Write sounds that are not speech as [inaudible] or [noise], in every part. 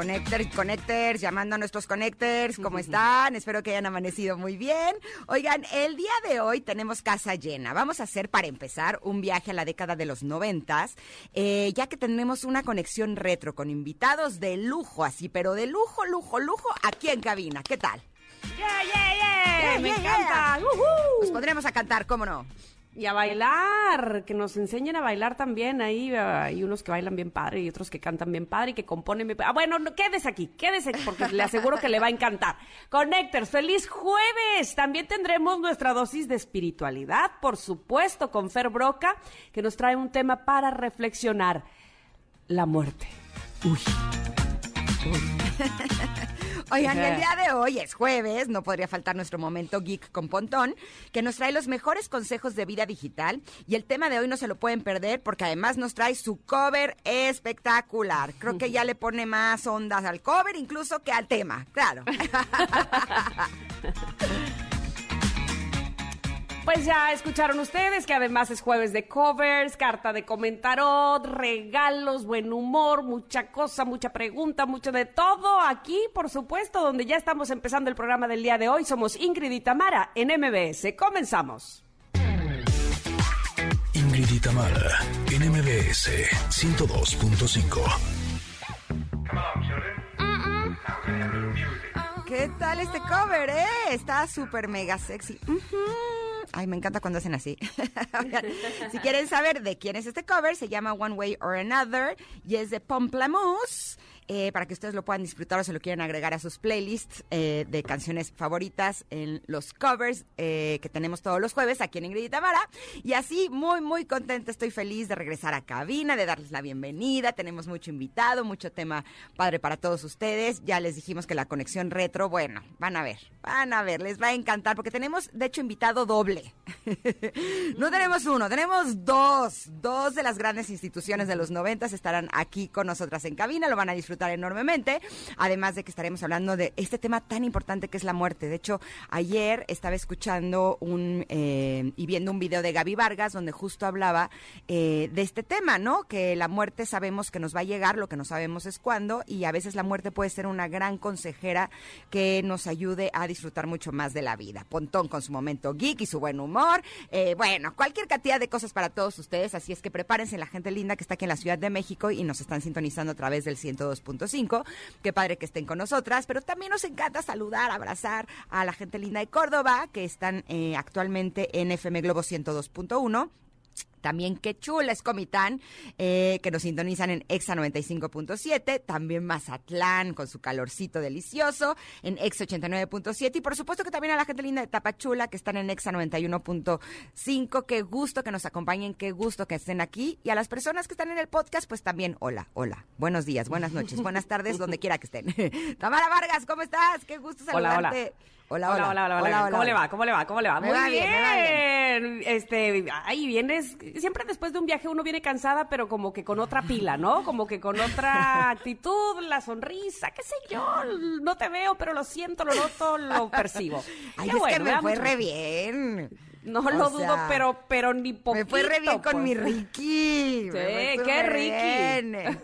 Connectors, connectors, llamando a nuestros connectors, ¿cómo están? Espero que hayan amanecido muy bien. Oigan, el día de hoy tenemos casa llena. Vamos a hacer, para empezar, un viaje a la década de los noventas, eh, ya que tenemos una conexión retro con invitados de lujo, así, pero de lujo, lujo, lujo, aquí en cabina. ¿Qué tal? ¡Yeah, yeah, yeah! Yeah, ¡Me yeah, encanta! yeah. ¡Uhú! Nos pondremos a cantar, ¿cómo no? Y a bailar, que nos enseñen a bailar también. Ahí hay unos que bailan bien padre y otros que cantan bien padre y que componen bien. Ah, bueno, no, quédese aquí, quédese aquí porque le aseguro que le va a encantar. Connectors, feliz jueves. También tendremos nuestra dosis de espiritualidad, por supuesto, con Fer Broca, que nos trae un tema para reflexionar. La muerte. Uy. [laughs] Oigan, y el día de hoy es jueves, no podría faltar nuestro momento geek con Pontón, que nos trae los mejores consejos de vida digital. Y el tema de hoy no se lo pueden perder porque además nos trae su cover espectacular. Creo que ya le pone más ondas al cover incluso que al tema, claro. [laughs] Pues ya escucharon ustedes que además es jueves de covers, carta de comentarot, regalos, buen humor, mucha cosa, mucha pregunta, mucho de todo aquí, por supuesto, donde ya estamos empezando el programa del día de hoy. Somos Ingrid y Tamara en MBS. Comenzamos. Ingrid y Tamara, en MBS 102.5. ¿Qué tal este cover, eh? Está súper mega sexy. Ay, me encanta cuando hacen así. [laughs] Si [laughs] quieren saber de quién es este cover, se llama One Way or Another y es de Pomplamoose. Eh, para que ustedes lo puedan disfrutar o se lo quieran agregar a sus playlists eh, de canciones favoritas en los covers eh, que tenemos todos los jueves aquí en Ingrid y Tamara. Y así, muy, muy contenta, estoy feliz de regresar a cabina, de darles la bienvenida. Tenemos mucho invitado, mucho tema padre para todos ustedes. Ya les dijimos que la conexión retro, bueno, van a ver, van a ver, les va a encantar porque tenemos, de hecho, invitado doble. [laughs] no tenemos uno, tenemos dos. Dos de las grandes instituciones de los noventas estarán aquí con nosotras en cabina, lo van a disfrutar enormemente. Además de que estaremos hablando de este tema tan importante que es la muerte. De hecho, ayer estaba escuchando un eh, y viendo un video de Gaby Vargas donde justo hablaba eh, de este tema, ¿no? Que la muerte sabemos que nos va a llegar, lo que no sabemos es cuándo, y a veces la muerte puede ser una gran consejera que nos ayude a disfrutar mucho más de la vida. Pontón con su momento geek y su buen humor. Eh, bueno, cualquier cantidad de cosas para todos ustedes, así es que prepárense la gente linda que está aquí en la Ciudad de México y nos están sintonizando a través del 102.5. Qué padre que estén con nosotras, pero también nos encanta saludar, abrazar a la gente linda de Córdoba que están eh, actualmente en FM Globo 102.1. También qué chula es Comitán, eh, que nos sintonizan en Exa 95.7. También Mazatlán con su calorcito delicioso en Exa 89.7. Y por supuesto que también a la gente linda de Tapachula que están en Exa 91.5. Qué gusto que nos acompañen, qué gusto que estén aquí. Y a las personas que están en el podcast, pues también hola, hola. Buenos días, buenas noches, buenas tardes, donde quiera que estén. [laughs] Tamara Vargas, ¿cómo estás? Qué gusto Hola, hola. Hola, hola, hola, hola, ¿Cómo le va? ¿Cómo le va? ¿Cómo le va? Muy bien. Este, ay, vienes, siempre después de un viaje uno viene cansada, pero como que con otra pila, ¿no? Como que con otra [laughs] actitud, la sonrisa, qué sé yo, no te veo, pero lo siento, lo noto, lo percibo. Ay, es que me fue re bien. No lo dudo, pero, pero ni poquito. Me fue re bien con pues. mi Ricky. Sí, Me fue qué Ricky.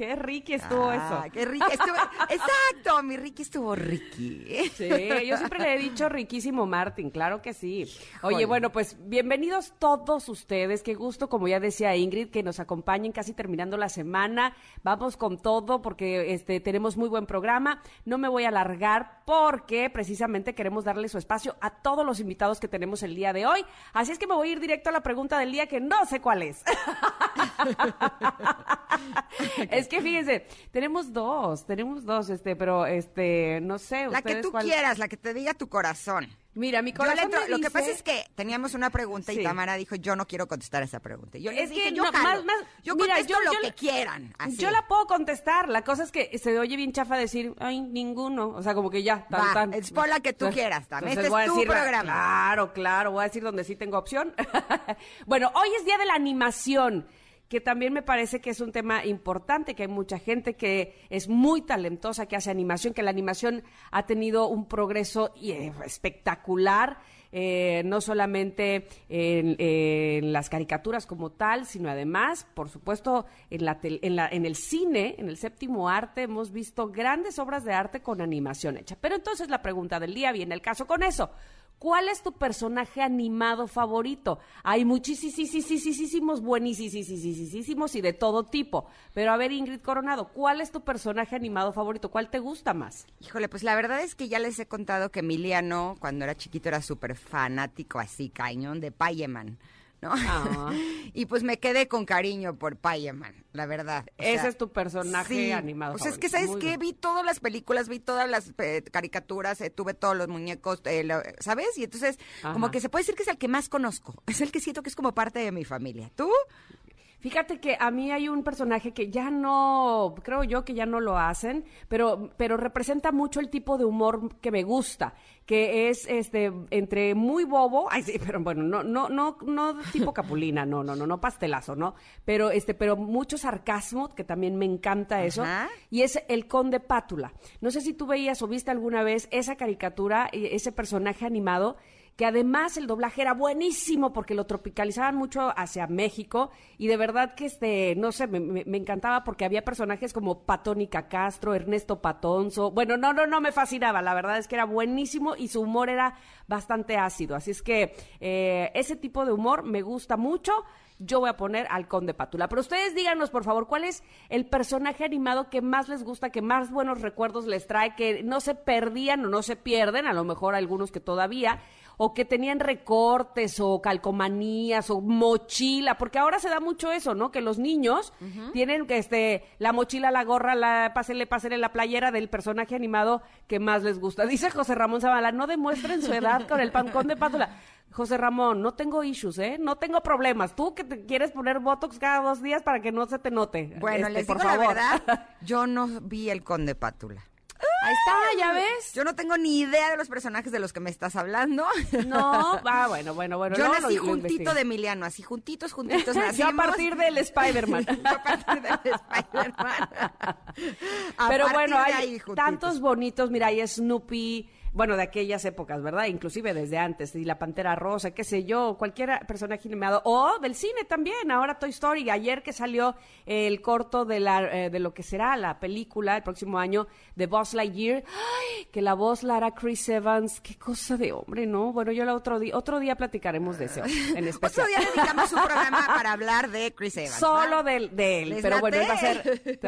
Qué ricky estuvo Ah, eso. Qué Ricky estuvo. [laughs] Exacto, mi Ricky estuvo Ricky. Sí, yo siempre le he dicho riquísimo Martín, claro que sí. Oye, bueno, pues bienvenidos todos ustedes, qué gusto, como ya decía Ingrid, que nos acompañen casi terminando la semana. Vamos con todo porque este tenemos muy buen programa. No me voy a alargar porque precisamente queremos darle su espacio a todos los invitados que tenemos el día de hoy. Así es que me voy a ir directo a la pregunta del día que no sé cuál es. [laughs] [laughs] que fíjense, tenemos dos, tenemos dos, este, pero este, no sé. La que tú cuál- quieras, la que te diga tu corazón. Mira, mi Yo corazón le entro- me lo que dice- pasa es que teníamos una pregunta y. Tamara dijo, yo no quiero contestar esa pregunta. Yo les Es dije, que yo no, más- más- yo mira, contesto yo- lo yo que la- quieran. así. Yo la puedo contestar. La cosa es que se oye bien chafa decir, ay, ninguno. O sea, como que ya, tan, Va, tan. es por la que tú Entonces- quieras, Tam. entonces Este es voy a tu decir programa. Claro, claro. Voy a decir donde sí tengo opción. [laughs] bueno, hoy es día de la animación. Que también me parece que es un tema importante, que hay mucha gente que es muy talentosa, que hace animación, que la animación ha tenido un progreso eh, espectacular. Eh, no solamente en, las caricaturas como tal, sino además, por supuesto, en, la, en, la, en el cine, en el séptimo arte, hemos visto grandes obras de arte con animación hecha. Pero entonces la pregunta del día viene el caso con eso. ¿Cuál es tu personaje animado favorito? Hay muchísimos, buenísimos y de todo tipo. Pero a ver, Ingrid Coronado, ¿cuál es tu personaje animado favorito? ¿Cuál te gusta más? Híjole, pues la verdad es que ya les he contado que Emiliano, cuando era chiquito, era súper fanático, así, cañón, de Payeman. ¿No? Ah. [laughs] y pues me quedé con cariño por Payaman, la verdad. Ese es tu personaje animado. Pues es que, ¿sabes qué? Vi todas las películas, vi todas las eh, caricaturas, eh, tuve todos los muñecos, eh, ¿sabes? Y entonces, como que se puede decir que es el que más conozco. [laughs] Es el que siento que es como parte de mi familia. ¿Tú? Fíjate que a mí hay un personaje que ya no, creo yo que ya no lo hacen, pero, pero representa mucho el tipo de humor que me gusta, que es este entre muy bobo, [laughs] ay sí, pero bueno, no, no, no, no tipo capulina, no, no, no, no pastelazo, ¿no? Pero este, pero mucho sarcasmo, que también me encanta eso, y es el conde Pátula. No sé si tú veías o viste alguna vez esa caricatura, ese personaje animado que además el doblaje era buenísimo porque lo tropicalizaban mucho hacia México y de verdad que este, no sé, me, encantaba porque había personajes como Patónica Castro, Ernesto Patonzo, bueno, no, no, no me fascinaba, la verdad es que era buenísimo y su humor era bastante ácido, así es que eh, ese tipo de humor me gusta mucho. Yo voy a poner al Conde Pátula. Pero ustedes díganos, por favor, cuál es el personaje animado que más les gusta, que más buenos recuerdos les trae, que no se perdían o no se pierden, a lo mejor algunos que todavía, o que tenían recortes o calcomanías o mochila, porque ahora se da mucho eso, ¿no? Que los niños tienen que este la mochila, la gorra, la pásenle, pásenle la playera del personaje animado que más les gusta. Dice José Ramón Zavala, no demuestren su edad con el pancón de pátula. José Ramón, no tengo issues, ¿eh? No tengo problemas. Tú que te quieres poner Botox cada dos días para que no se te note. Bueno, este, les por favor. la verdad, [laughs] yo no vi el conde pátula. Ahí está, ya ves. Yo no tengo ni idea de los personajes de los que me estás hablando. [laughs] No, ah, bueno, bueno, bueno. Yo nací juntito de Emiliano, así juntitos, juntitos [laughs] nacimos. [laughs] Yo a partir del Spider-Man. a partir del Spider-Man. Pero bueno, hay tantos bonitos, mira, hay Snoopy, bueno, de aquellas épocas, ¿verdad? Inclusive desde antes, y la Pantera Rosa, qué sé yo, cualquier personaje animado, o del cine también, ahora Toy Story, ayer que salió el corto de, la, eh, de lo que será la película el próximo año de Buzz Lightyear, ¡ay! que la voz la hará Chris Evans, qué cosa de hombre, ¿no? Bueno, yo la otro día, otro día platicaremos de eso, en [laughs] especial. otro día dedicamos un programa para hablar de Chris Evans. Solo de, él, pero bueno, él va a ser,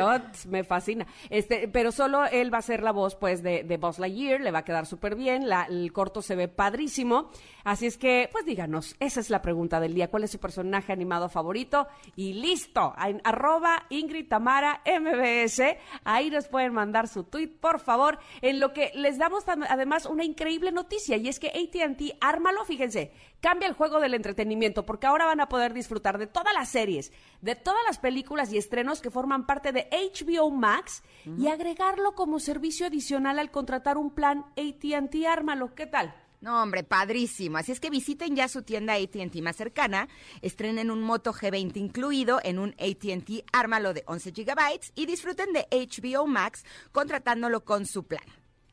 me fascina, este, pero solo él va a ser la voz, pues, de, de Buzz Lightyear, le va a quedar súper bien, la, el corto se ve padrísimo, así es que, pues díganos, esa es la pregunta del día, ¿cuál es su personaje animado favorito? Y listo, en arroba Ingrid Tamara MBS, ahí nos pueden mandar su tweet, por favor, en lo que les damos además una increíble noticia, y es que ATT, ármalo, fíjense, cambia el juego del entretenimiento, porque ahora van a poder disfrutar de todas las series, de todas las películas y estrenos que forman parte de HBO Max y agregarlo como servicio adicional al contratar un plan AT ATT Ármalo. ¿Qué tal? No, hombre, padrísimo. Así es que visiten ya su tienda ATT más cercana, estrenen un Moto G20 incluido en un ATT Ármalo de 11 GB y disfruten de HBO Max contratándolo con su plan.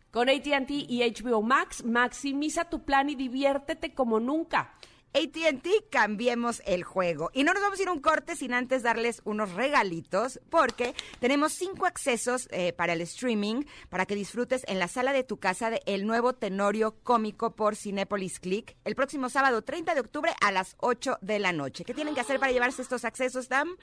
Con ATT y HBO Max, maximiza tu plan y diviértete como nunca. ATT, cambiemos el juego. Y no nos vamos a ir un corte sin antes darles unos regalitos, porque tenemos cinco accesos eh, para el streaming, para que disfrutes en la sala de tu casa de el nuevo Tenorio Cómico por Cinepolis Click, el próximo sábado 30 de octubre a las 8 de la noche. ¿Qué tienen que hacer para llevarse estos accesos, Dam?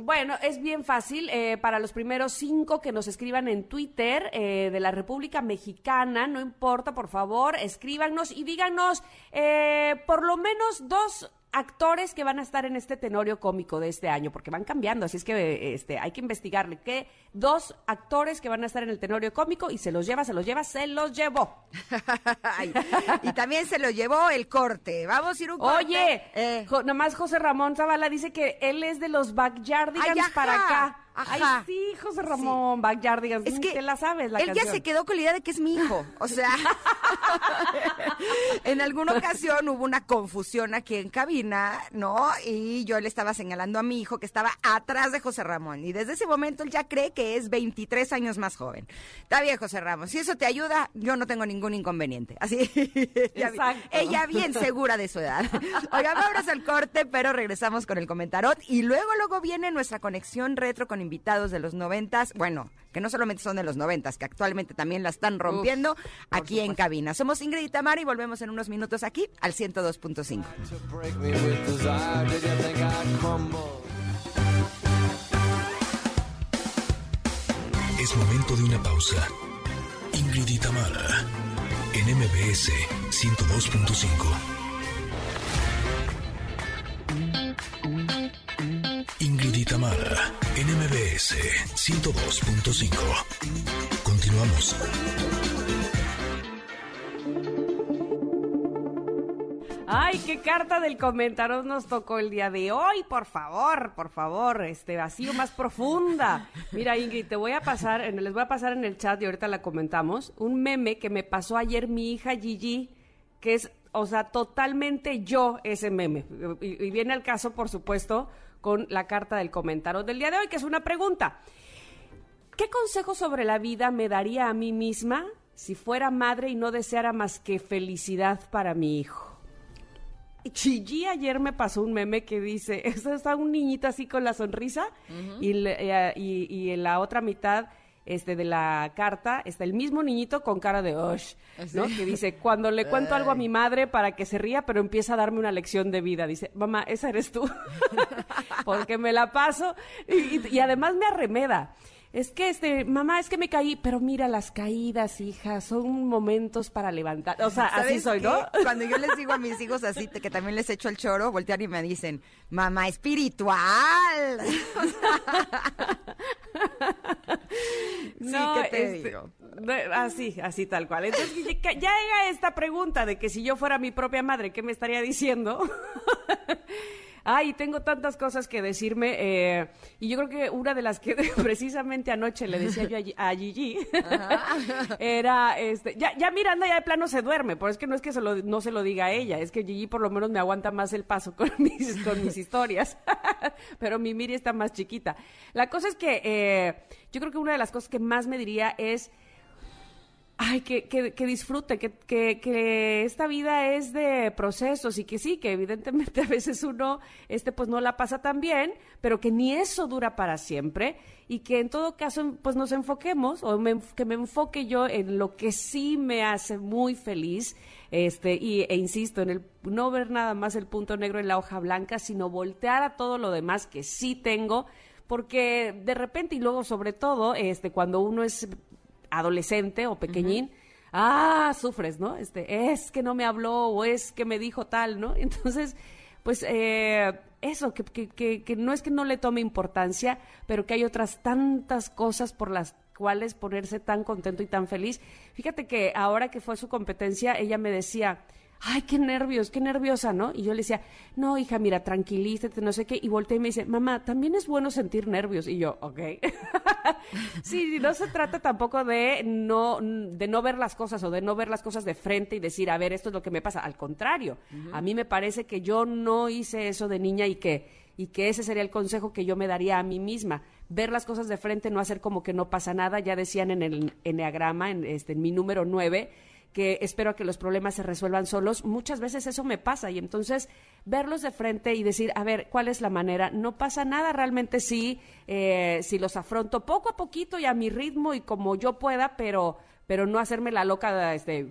Bueno, es bien fácil. Eh, para los primeros cinco que nos escriban en Twitter eh, de la República Mexicana, no importa, por favor, escríbanos y díganos eh, por lo menos dos actores que van a estar en este tenorio cómico de este año, porque van cambiando, así es que este, hay que investigarle. ¿Qué? Dos actores que van a estar en el tenorio cómico y se los lleva, se los lleva, se los llevó. [laughs] y también se lo llevó el corte. Vamos a ir un corte. Oye, eh. nomás José Ramón Zavala dice que él es de los backyardigans para acá. Ay, sí, José Ramón, Backyardigans. Es que la sabes, la él ya se quedó con la idea de que es mi hijo. O sea. [laughs] en alguna ocasión hubo una confusión aquí en cabina, ¿no? Y yo le estaba señalando a mi hijo que estaba atrás de José Ramón. Y desde ese momento él ya cree que es 23 años más joven. Está bien, José Ramón. Si eso te ayuda, yo no tengo ningún inconveniente. Así, [laughs] ella, ella bien segura de su edad. Oiga, vamos al corte, pero regresamos con el comentarot. Y luego, luego viene nuestra conexión retro con invitados de los noventas. Bueno, que no solamente son de los noventas, que actualmente también la están rompiendo aquí en cabina. Somos Ingrid y Tamara y volvemos en unos minutos aquí al 102.5. Es momento de una pausa. Ingrid y Tamara en MBS 102.5. Ingrid y Tamara, NMBS 102.5. Continuamos. Ay, qué carta del comentario nos tocó el día de hoy, por favor, por favor, este vacío más profunda. Mira, Ingrid, te voy a pasar, les voy a pasar en el chat y ahorita la comentamos, un meme que me pasó ayer mi hija Gigi, que es, o sea, totalmente yo ese meme. Y, y viene al caso, por supuesto, con la carta del comentario del día de hoy, que es una pregunta. ¿Qué consejo sobre la vida me daría a mí misma si fuera madre y no deseara más que felicidad para mi hijo? Chigi ayer me pasó un meme que dice, [laughs] está un niñito así con la sonrisa y, eh, y, y en la otra mitad este, de la carta está el mismo niñito con cara de Osh, ¿no? Que dice, cuando le cuento algo a mi madre para que se ría, pero empieza a darme una lección de vida. Dice, mamá, esa eres tú. [laughs] [laughs] Porque me la paso y, además me arremeda. Es que, este, mamá, es que me caí, pero mira las caídas, hija, son momentos para levantar. O sea, así soy, ¿no? [laughs] Cuando yo les digo a mis hijos así, que también les echo el choro, voltean y me dicen, mamá espiritual. [laughs] sí, ¿qué te este, digo? Así, así tal cual. Entonces ya llega esta pregunta de que si yo fuera mi propia madre, ¿qué me estaría diciendo? [laughs] Ay, tengo tantas cosas que decirme. Eh, y yo creo que una de las que [laughs] precisamente anoche le decía yo a, Gigi [laughs] era, este, ya, ya Miranda ya de plano se duerme, pero es que no es que se lo, no se lo diga a ella, es que Gigi por lo menos me aguanta más el paso con [laughs] mis, con mis historias. pero mi Miri está más chiquita. La cosa es que eh, yo creo que una de las cosas que más me diría es ay, que, que, disfrute, que, que, esta vida es de procesos y que sí, que evidentemente [laughs] a veces uno, este, pues no la pasa tan bien, pero que ni eso dura para siempre y que en todo caso, pues nos enfoquemos o que me enfoque yo en lo que sí me hace muy feliz, este, y, e insisto, en el no ver nada más el punto negro en la hoja blanca, sino voltear a todo lo demás que sí tengo, porque de repente y luego sobre todo, este, cuando uno es adolescente o pequeñín, ah, sufres, ¿no? Este, es que no me habló o es que me dijo tal, ¿no? [laughs] Entonces, pues eh, eso, que, que, que, no es que no le tome importancia, pero que hay otras tantas cosas por las cuales ponerse tan contento y tan feliz. Fíjate que ahora que fue su competencia, ella me decía, ay, qué nervios, qué nerviosa, ¿no? Y yo le decía, no, hija, mira, tranquilízate, no sé qué. Y volteé y me dice, mamá, también es bueno sentir nervios. Y yo, ok. [laughs] sí, no se trata tampoco de no, de no ver las cosas o de no ver las cosas de frente y decir, a ver, esto es lo que me pasa. Al contrario, a mí me parece que yo no hice eso de niña y que y que ese sería el consejo que yo me daría a mí misma, ver las cosas de frente, no hacer como que no pasa nada, ya decían en el enneagrama, en, este, en mi número nueve, que espero que los problemas se resuelvan solos. Muchas veces eso me pasa y entonces verlos de frente y decir, a ver, ¿cuál es la manera? No pasa nada realmente si, eh, si los afronto poco a poquito y a mi ritmo y como yo pueda, pero pero no hacerme la loca este,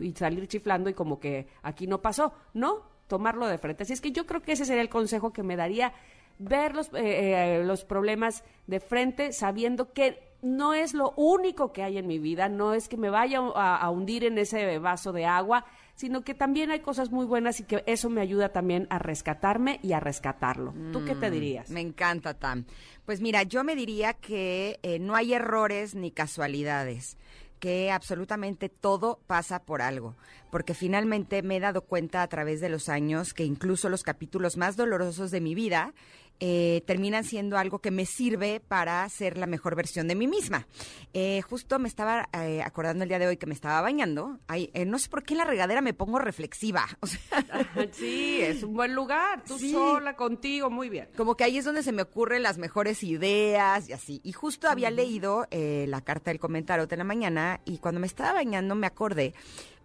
y salir chiflando y como que aquí no pasó, no, tomarlo de frente. Así es que yo creo que ese sería el consejo que me daría, ver los, eh, eh, los problemas de frente sabiendo que no es lo único que hay en mi vida, no es que me vaya a, hundir en ese vaso de agua, sino que también hay cosas muy buenas y que eso me ayuda también a rescatarme y a rescatarlo. ¿Tú qué te mm, dirías? Me encanta, Tam. Pues mira, yo me diría que eh, no hay errores ni casualidades que absolutamente todo pasa por algo, porque finalmente me he dado cuenta a través de los años que incluso los capítulos más dolorosos de mi vida eh, terminan siendo algo que me sirve para ser la mejor versión de mí misma. Eh, justo me estaba eh, acordando el día de hoy que me estaba bañando. Ay, eh, no sé por qué en la regadera me pongo reflexiva. [laughs] O sea, Sí, es un buen lugar. Tú Sí. sola, contigo, muy bien. como que ahí es donde se me ocurren las mejores ideas y así. Y justo había leído eh, la carta del comentario de la mañana y cuando me estaba bañando me acordé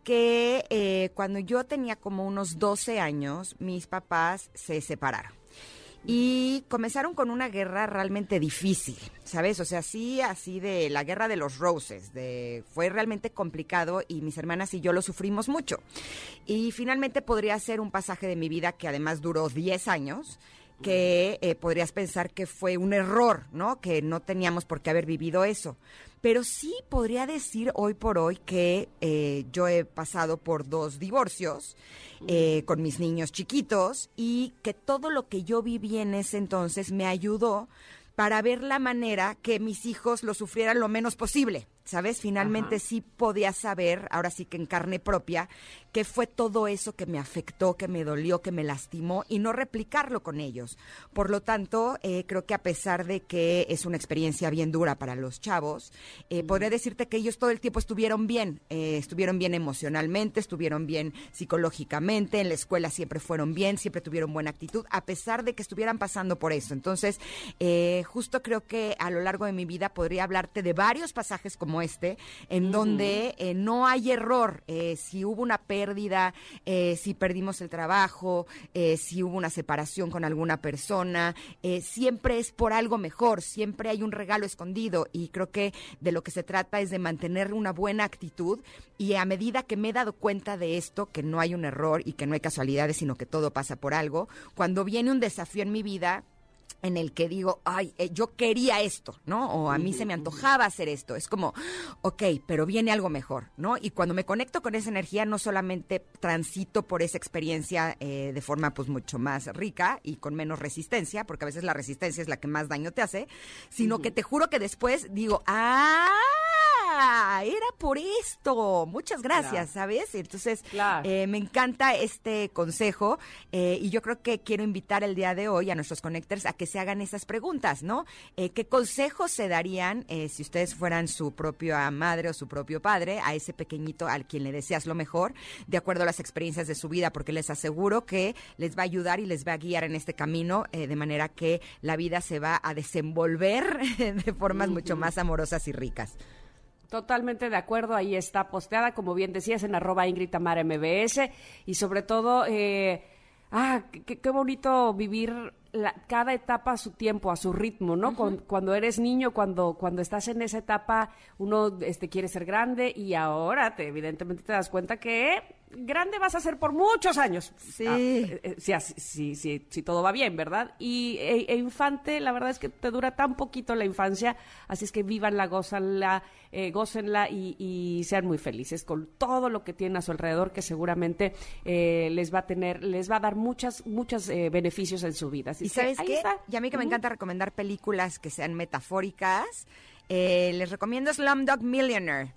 que eh, cuando yo tenía como unos 12 años, mis papás se separaron. Y comenzaron con una guerra realmente difícil, ¿sabes? O sea, sí, así de la guerra de los roses, de, fue realmente complicado y mis hermanas y yo lo sufrimos mucho. Y finalmente podría ser un pasaje de mi vida que además duró 10 años, que eh, podrías pensar que fue un error, ¿no? Que no teníamos por qué haber vivido eso. Pero sí podría decir hoy por hoy que eh, yo he pasado por dos divorcios eh, con mis niños chiquitos y que todo lo que yo viví en ese entonces me ayudó para ver la manera que mis hijos lo sufrieran lo menos posible. ¿Sabes? Finalmente Ajá. sí podía saber, ahora sí que en carne propia, que fue todo eso que me afectó, que me dolió, que me lastimó y no replicarlo con ellos. Por lo tanto, eh, creo que a pesar de que es una experiencia bien dura para los chavos, eh, podría decirte que ellos todo el tiempo estuvieron bien, eh, estuvieron bien emocionalmente, estuvieron bien psicológicamente, en la escuela siempre fueron bien, siempre tuvieron buena actitud, a pesar de que estuvieran pasando por eso. Entonces, eh, justo creo que a lo largo de mi vida podría hablarte de varios pasajes como este, en donde eh, no hay error. Eh, si hubo una pérdida, eh, si perdimos el trabajo, si hubo una separación con alguna persona, siempre es por algo mejor, siempre hay un regalo escondido y creo que de lo que se trata es de mantener una buena actitud y a medida que me he dado cuenta de esto, que no hay un error y que no hay casualidades, sino que todo pasa por algo, cuando viene un desafío en mi vida, en el que digo, ay, eh, yo quería esto, ¿no? O a mí se me antojaba hacer esto. Es como, ok, pero viene algo mejor, ¿no? Y cuando me conecto con esa energía, no solamente transito por esa experiencia eh, de forma pues mucho más rica y con menos resistencia, porque a veces la resistencia es la que más daño te hace, sino que te juro que después digo, ah, era por esto. Muchas gracias, Claro. ¿sabes? Entonces, Claro. eh, me encanta este consejo eh, y yo creo que quiero invitar el día de hoy a nuestros connectors a que se hagan esas preguntas, ¿no? Eh, ¿Qué consejos se darían eh, si ustedes fueran su propia madre o su propio padre a ese pequeñito al quien le deseas lo mejor, de acuerdo a las experiencias de su vida? Porque les aseguro que les va a ayudar y les va a guiar en este camino eh, de manera que la vida se va a desenvolver [laughs] de formas mucho más amorosas y ricas. Totalmente de acuerdo, ahí está posteada, como bien decías, en arroba Ingrid Tamara MBS y sobre todo, eh, ah, qué, qué bonito vivir la- cada etapa a su tiempo, a su ritmo, ¿no? Con- cuando eres niño, cuando, cuando estás en esa etapa, uno este, quiere ser grande y ahora te, evidentemente te das cuenta que grande vas a ser por muchos años. Sí. Ah, eh, eh, si, si, si, si todo va bien, ¿verdad? Y e, e infante, la verdad es que te dura tan poquito la infancia, así es que vívanla, gózanla, eh, gócenla y, y sean muy felices con todo lo que tienen a su alrededor, que seguramente eh, les va a tener, les va a dar muchas, muchos eh, beneficios en su vida. Así ¿Y que sabes qué? está. Y a mí que me encanta recomendar películas que sean metafóricas, eh, les recomiendo Slumdog Millionaire.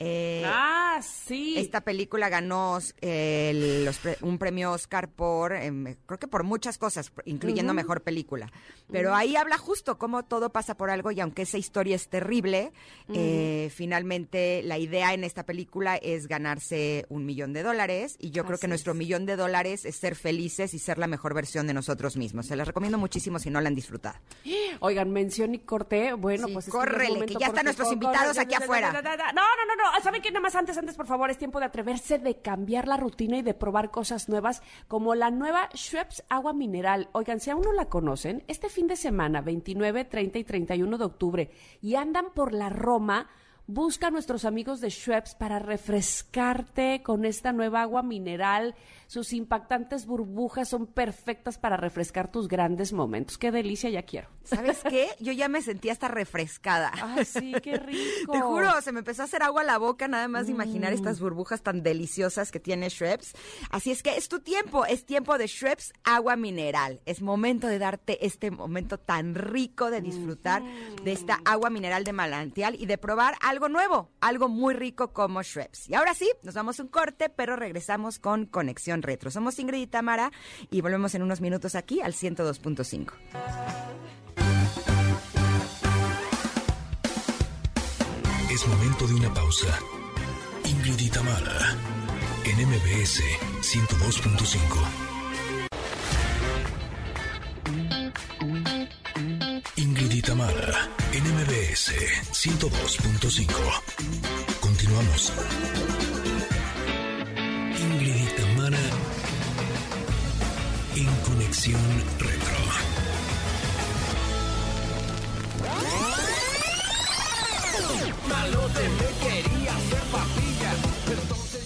Eh, ah, sí. Esta película ganó eh, el- los pre- un premio Oscar por, em, creo que por muchas cosas, incluyendo mejor película. Pero ahí habla justo cómo todo pasa por algo y aunque esa historia es terrible, eh, finalmente la idea en esta película es ganarse un millón de dólares y yo creo que nuestro es. millón de dólares es ser felices y ser la mejor versión de nosotros mismos. Se las recomiendo muchísimo si no la han disfrutado. Ooigan, mención y corté. Bueno, Sí, pues es que ya es córrele, que ya están nuestros invitados aquí afuera. No, no, no, no. ¿Saben qué? Nada más antes, antes, por favor, es tiempo de atreverse, de cambiar la rutina y de probar cosas nuevas, como la nueva Schweppes Agua Mineral. Oigan, si aún no la conocen, este fin de semana, 29, 30 y 31 de octubre, y andan por la Roma, busca a nuestros amigos de Schweppes para refrescarte con esta nueva agua mineral. Sus impactantes burbujas son perfectas para refrescar tus grandes momentos. Qué delicia, ya quiero. ¿Sabes qué? [laughs] Yo ya me sentí hasta refrescada. Ay, sí, qué rico. Te juro, se me empezó a hacer agua a la boca nada más de imaginar Mm. estas burbujas tan deliciosas que tiene Schweppes. Así es que es tu tiempo, es tiempo de Schweppes agua mineral. Es momento de darte este momento tan rico de disfrutar de esta agua mineral de manantial y de probar algo algo nuevo, algo muy rico como Shreps. Y ahora sí, nos vamos un corte, pero regresamos con Conexión Retro. Somos Ingrid y Tamara y volvemos en unos minutos aquí al 102.5. Es momento de una pausa. Ingrid y Tamara en MBS 102.5. Ingrid y Tamara en MBS 102.5. Continuamos. Ingrid y Tamara en Conexión Retro.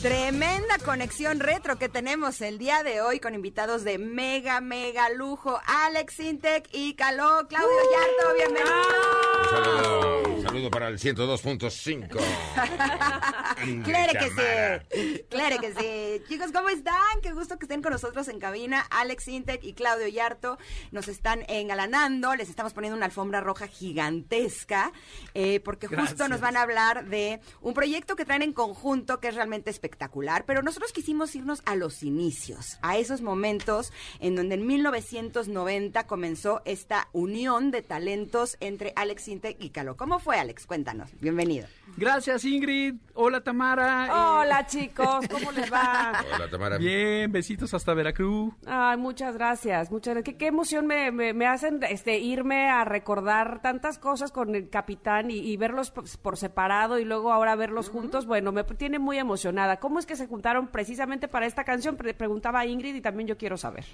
Tremenda conexión retro que tenemos el día de hoy con invitados de mega, mega lujo. Alex Intec y Caló, Claudio Yarto, bienvenidos. Un saludo, un saludo para el 102.5. [laughs] Claro que sí, claro que sí. Chicos, ¿cómo están? Qué gusto que estén con nosotros en cabina. Alex Intec y Claudio Yarto nos están engalanando, les estamos poniendo una alfombra roja gigantesca, eh, porque justo nos van a hablar de un proyecto que traen en conjunto que es realmente espectacular, pero nosotros quisimos irnos a los inicios, a esos momentos en donde en 1990 comenzó esta unión de talentos entre Alex Intec y Caló. ¿Cómo fue, Alex? Cuéntanos. Bienvenido. Gracias, Ingrid. Hola, Tamara. Hola, chicos, ¿cómo les va? [laughs] Hola, Tamara. Eh, bien, besitos hasta Veracruz. Ay, muchas gracias, muchas gracias. Qué, qué emoción me, me- me hacen este, irme a recordar tantas cosas con el capitán y, y verlos por, por separado y luego ahora verlos juntos. Bueno, me tiene muy emocionada. ¿Cómo es que se juntaron precisamente para esta canción? Pre- preguntaba Ingrid y también yo quiero saber.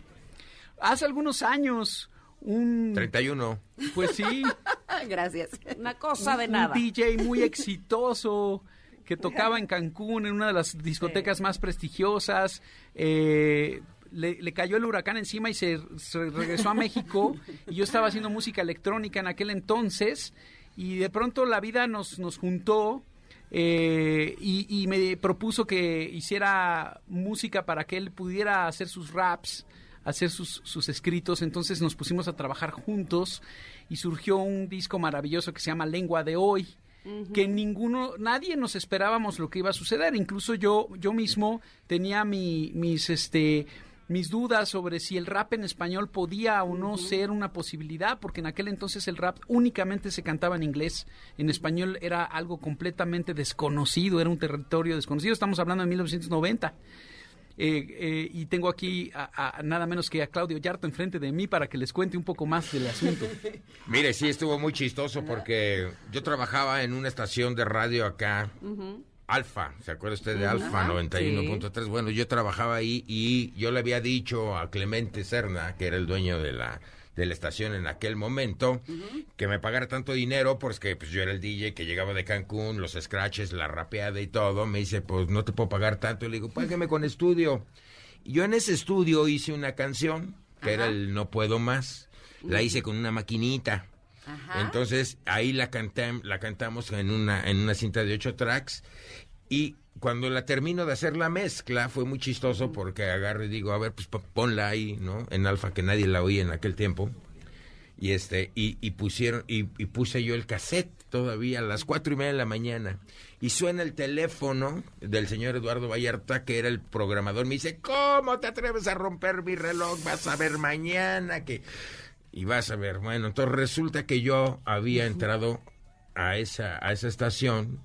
Hace algunos años, un... 31. Pues sí, [laughs] Gracias. Una cosa de un nada. DJ muy exitoso que tocaba en Cancún, en una de las discotecas más prestigiosas. eh, le, le cayó el huracán encima y se, se regresó a México. [laughs] y yo estaba haciendo música electrónica en aquel entonces. Y de pronto la vida nos, nos juntó. eh, y, y me propuso que hiciera música para que él pudiera hacer sus raps, hacer sus, sus escritos. Entonces nos pusimos a trabajar juntos y surgió un disco maravilloso que se llama Lengua de Hoy que ninguno, nadie nos esperábamos lo que iba a suceder. Incluso yo, yo mismo tenía mi, mis, este, mis dudas sobre si el rap en español podía o no ser una posibilidad, porque en aquel entonces el rap únicamente se cantaba en inglés. En español era algo completamente desconocido, era un territorio desconocido. Estamos hablando de 1990. Eh, eh, y tengo aquí a, a nada menos que a Claudio Yarto enfrente de mí para que les cuente un poco más del asunto. [laughs] Mire, sí, estuvo muy chistoso porque yo trabajaba en una estación de radio acá, Alfa, ¿se acuerda usted de Alfa 91.3? Bueno, yo trabajaba ahí y yo le había dicho a Clemente Serna, que era el dueño de la de la estación en aquel momento, que me pagara tanto dinero, porque pues yo era el DJ que llegaba de Cancún, los scratches, la rapeada y todo, me dice, pues no te puedo pagar tanto, y le digo, págame con estudio. Y yo en ese estudio hice una canción, que era el No Puedo Más, la hice con una maquinita. Entonces ahí la cantam- la cantamos en una en una cinta de ocho tracks y cuando la termino de hacer la mezcla fue muy chistoso porque agarro y digo a ver pues po- ponla ahí no en alfa que nadie la oía en aquel tiempo y este y, y pusieron y, y puse yo el cassette todavía a las cuatro y media de la mañana. Y suena el teléfono del señor Eduardo Vallarta que era el programador. Me dice cómo te atreves a romper mi reloj vas a ver mañana que y vas a ver. Bueno entonces resulta que yo había entrado a esa a esa estación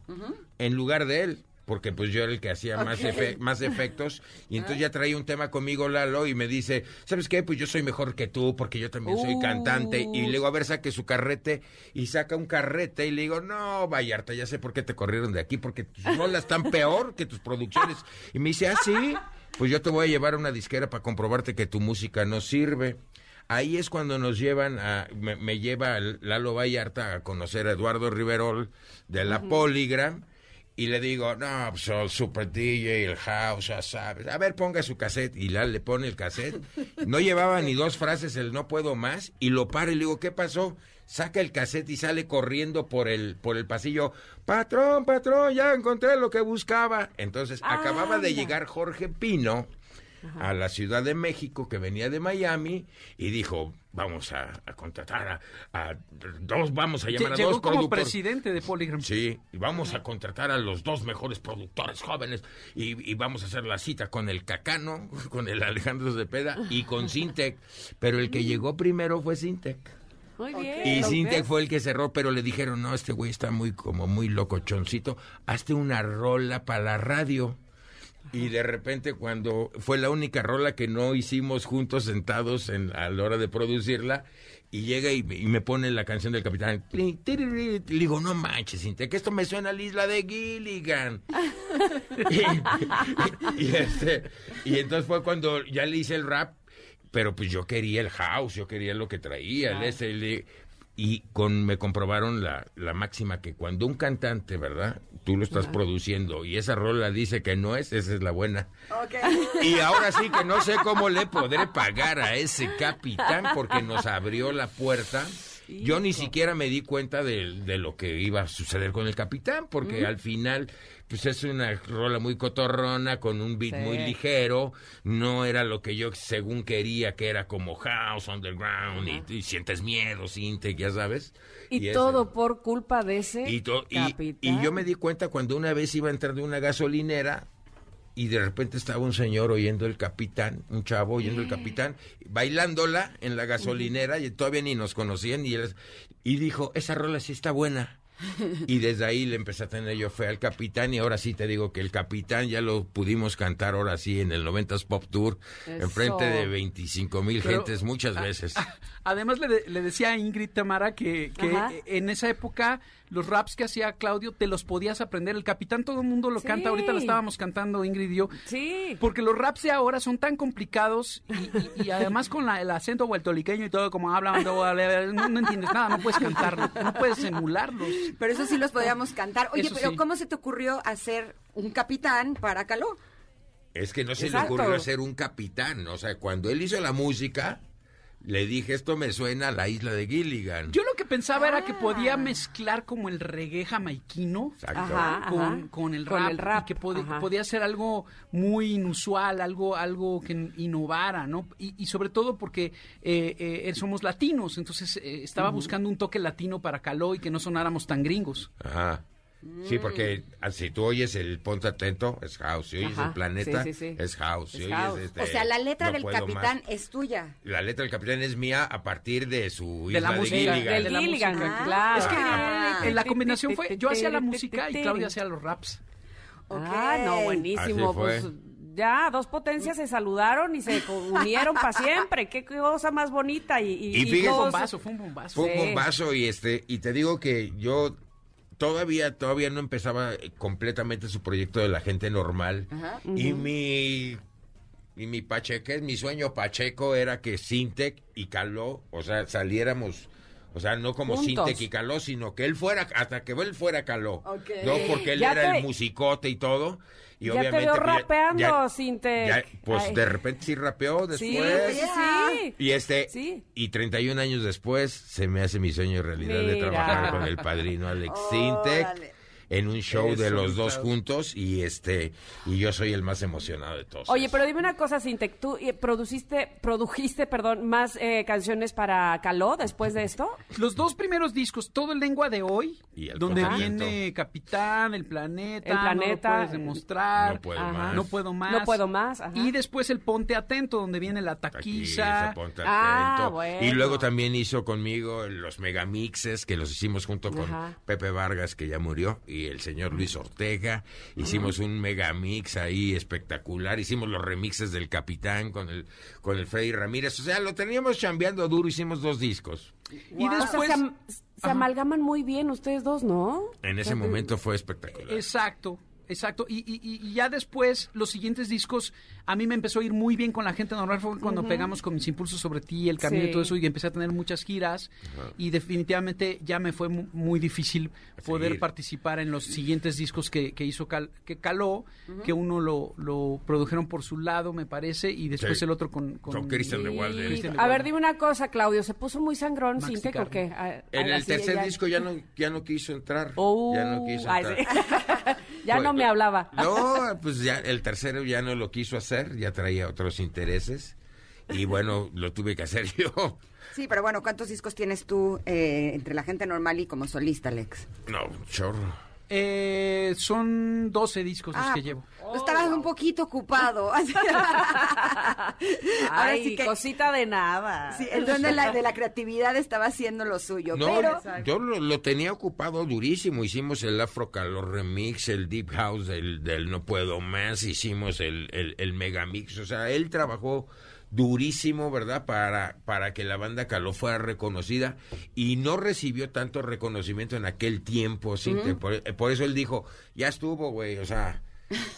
en lugar de él porque pues yo era el que hacía más, efe- más efectos y entonces ya traía un tema conmigo Lalo y me dice, ¿sabes qué? Pues yo soy mejor que tú porque yo también soy Uh. cantante y le digo, a ver, saque su carrete y saca un carrete y le digo, no, Vallarta, ya sé por qué te corrieron de aquí, porque tus rolas están peor que tus producciones. Y me dice, ah, sí, pues yo te voy a llevar a una disquera para comprobarte que tu música no sirve. Ahí es cuando nos llevan a, me, me lleva Lalo Vallarta a conocer a Eduardo Riverol de la Polygram y le digo, no, pues el super DJ, el house, ya sabes. A ver, ponga su cassette. Y Lalo le pone el cassette. No llevaba ni dos frases el no puedo más. Y lo para y le digo, ¿qué pasó? Saca el cassette y sale corriendo por el, por el pasillo. Patrón, patrón, ya encontré lo que buscaba. Entonces, acababa de llegar Jorge Pino a la Ciudad de México, que venía de Miami, y dijo, vamos a, a contratar a, a dos, vamos a llamar a Llegó dos como productores. presidente de Polygram. Sí, y vamos a contratar a los dos mejores productores jóvenes y, y vamos a hacer la cita con el Cacano, [laughs] con el Alejandro Cepeda y con [laughs] Sintec. Pero el que llegó primero fue Sintec. Muy bien. Y ¿lo Sintec fue el que cerró, pero le dijeron, no, este güey está muy como muy locochoncito, hazte una rola para la radio. Y de repente cuando fue la única rola que no hicimos juntos sentados en, a la hora de producirla, y llega y, me- y me pone la canción del capitán. Tiri, Le digo, no manches, Sintec, esto me suena a la isla de Gilligan. [laughs] y, y este, y entonces fue cuando ya le hice el rap, pero pues yo quería el house, yo quería lo que traía, el ese, el- y con me comprobaron la, la máxima que cuando un cantante, ¿verdad? Tú lo estás produciendo y esa rola dice que no es, esa es la buena. Y ahora sí que no sé cómo le podré pagar a ese capitán porque nos abrió la puerta. Yo ni siquiera me di cuenta de, de lo que iba a suceder con el capitán, porque al final, pues es una rola muy cotorrona, con un beat Sí. muy ligero, no era lo que yo según quería, que era como House Underground, y, y sientes miedo, Sinte, ya sabes. Y, todo por culpa de ese y, to- y- capitán. y yo me di cuenta cuando una vez iba a entrar de una gasolinera y de repente estaba un señor oyendo el capitán, un chavo oyendo el capitán, bailándola en la gasolinera y todavía ni nos conocían y, él, y dijo, esa rola sí está buena. Y desde ahí le empecé a tener yo fe al capitán y ahora sí te digo que el capitán ya lo pudimos cantar ahora sí en el 90s Pop Tour, Eso. enfrente de 25 mil gentes muchas veces. Además le, de- le decía a Ingrid Tamara que, en esa época los raps que hacía Claudio te los podías aprender. El capitán todo el mundo lo Sí. canta. Ahorita lo estábamos cantando Ingrid y yo. Sí. Porque los raps de ahora son tan complicados y, y- y además con la- el acento vueltoliqueño y todo, como hablan, no, no entiendes nada, no puedes cantarlo, no puedes emularlos. Pero eso sí los podíamos cantar. Oye, Eso pero sí. ¿cómo se te ocurrió hacer un capitán para Caló? Es que no se Exacto. le ocurrió ser un capitán. O sea, cuando él hizo la música, le dije, esto me suena a la isla de Gilligan. Yo lo que pensaba era que Ah. podía mezclar como el reggae jamaiquino. Ajá. con, con el Con rap, el rap, y que ajá. podía ser algo muy inusual, algo algo que innovara, ¿no? Y, y sobre todo porque eh, eh, somos latinos, entonces eh, estaba buscando un toque latino para Caló y que no sonáramos tan gringos. Ajá. Sí, porque ah, si tú oyes el Ponte Atento, es house. Si oyes Ajá, el Planeta, sí, sí, sí. es house. Si Es oyes, house. este, O sea, la letra No del capitán Más, es tuya. La letra del capitán es mía a partir de su De isla la de música, Gilligan. De la Gilligan, música. claro. Es que Ah. eh, la combinación fue, yo hacía la música y Claudia hacía los raps. Ah, no, buenísimo. Pues ya, dos potencias se saludaron y se unieron para siempre. Qué cosa más bonita. Y, y, Y Fue un bombazo, fue un bombazo. Fue un bombazo y este y te digo que yo todavía todavía no empezaba eh, completamente su proyecto de la gente normal y mi y mi pacheque, mi sueño pacheco era que Sintec y Caló, o sea, saliéramos o sea, no como Juntos. Sintec y Caló, sino que él fuera, hasta que él fuera Caló. No, porque él Ya era te- el musicote y todo. Y Ya te veo pues, ya- rapeando, ya- Sintec. ya, pues Ay. de repente sí rapeó después. Sí, sí. Y este, Sí. y 31 años después se me hace mi sueño realidad de trabajar con el padrino Alex Órale. En un show de los dos juntos y este y yo soy el más emocionado de todos. Oye, pero dime una cosa, Sintec, ¿tú eh, produciste, produjiste, perdón, más eh, canciones para Caló después de esto? [laughs] Los dos primeros discos, todo el lengua de hoy, Y el donde Contento. viene Capitán, el planeta, El Planeta, no lo puedes demostrar, No puedo Ajá. más. no puedo más, No puedo más, ajá. y después el Ponte Atento, donde viene la taquiza, Ah, bueno. Y luego también hizo conmigo los megamixes que los hicimos junto con Ajá. Pepe Vargas, que ya murió, y el señor Luis Ortega. Hicimos un megamix ahí espectacular. Hicimos los remixes del Capitán con el, con el Freddy Ramírez. O sea, lo teníamos chambeando duro. Hicimos dos discos. y O sea, después... se, am- se amalgaman muy bien ustedes dos, ¿no? En ese momento fue espectacular. Exacto, exacto. Y, y- ya después, los siguientes discos, a mí me empezó a ir muy bien con la gente normal. Fue cuando pegamos con mis impulsos sobre ti, el camino Sí. y todo eso, y empecé a tener muchas giras. Y definitivamente ya me fue mu- muy difícil poder Seguir. participar en los siguientes discos que, que hizo Cal- que Caló, que uno lo, lo produjeron por su lado, me parece, y después Sí. el otro con... con Con Christian de Walde. Christian de A ver, dime una cosa, Claudio, ¿se puso muy sangrón Sintec o qué? Carmen. A- En a- el tercer ya- disco ya no, ya no quiso entrar. Oh, ya no quiso ay, entrar. sí. [laughs] Ya Pues, no me hablaba. [laughs] No, pues ya el tercero ya no lo quiso hacer, ya traía otros intereses y bueno, lo tuve que hacer [laughs] yo. Sí, pero bueno, ¿cuántos discos tienes tú eh, entre la gente normal y como solista, Alex? No, chorro. Eh, son 12 discos los Ah, que llevo. Tú estabas un poquito ocupado. [laughs] Ahora Ay, sí que cosita de nada. sí, el don de la, de la creatividad estaba haciendo lo suyo. No, pero yo lo, lo tenía ocupado durísimo. Hicimos el Afro Calor Remix, el Deep House del, del No Puedo Más, hicimos el, el, el Mega Mix. O sea, él trabajó durísimo, ¿verdad? Para, para que la banda Caló fuera reconocida y no recibió tanto reconocimiento en aquel tiempo. ¿sí? Por, por eso él dijo, ya estuvo, güey, o sea...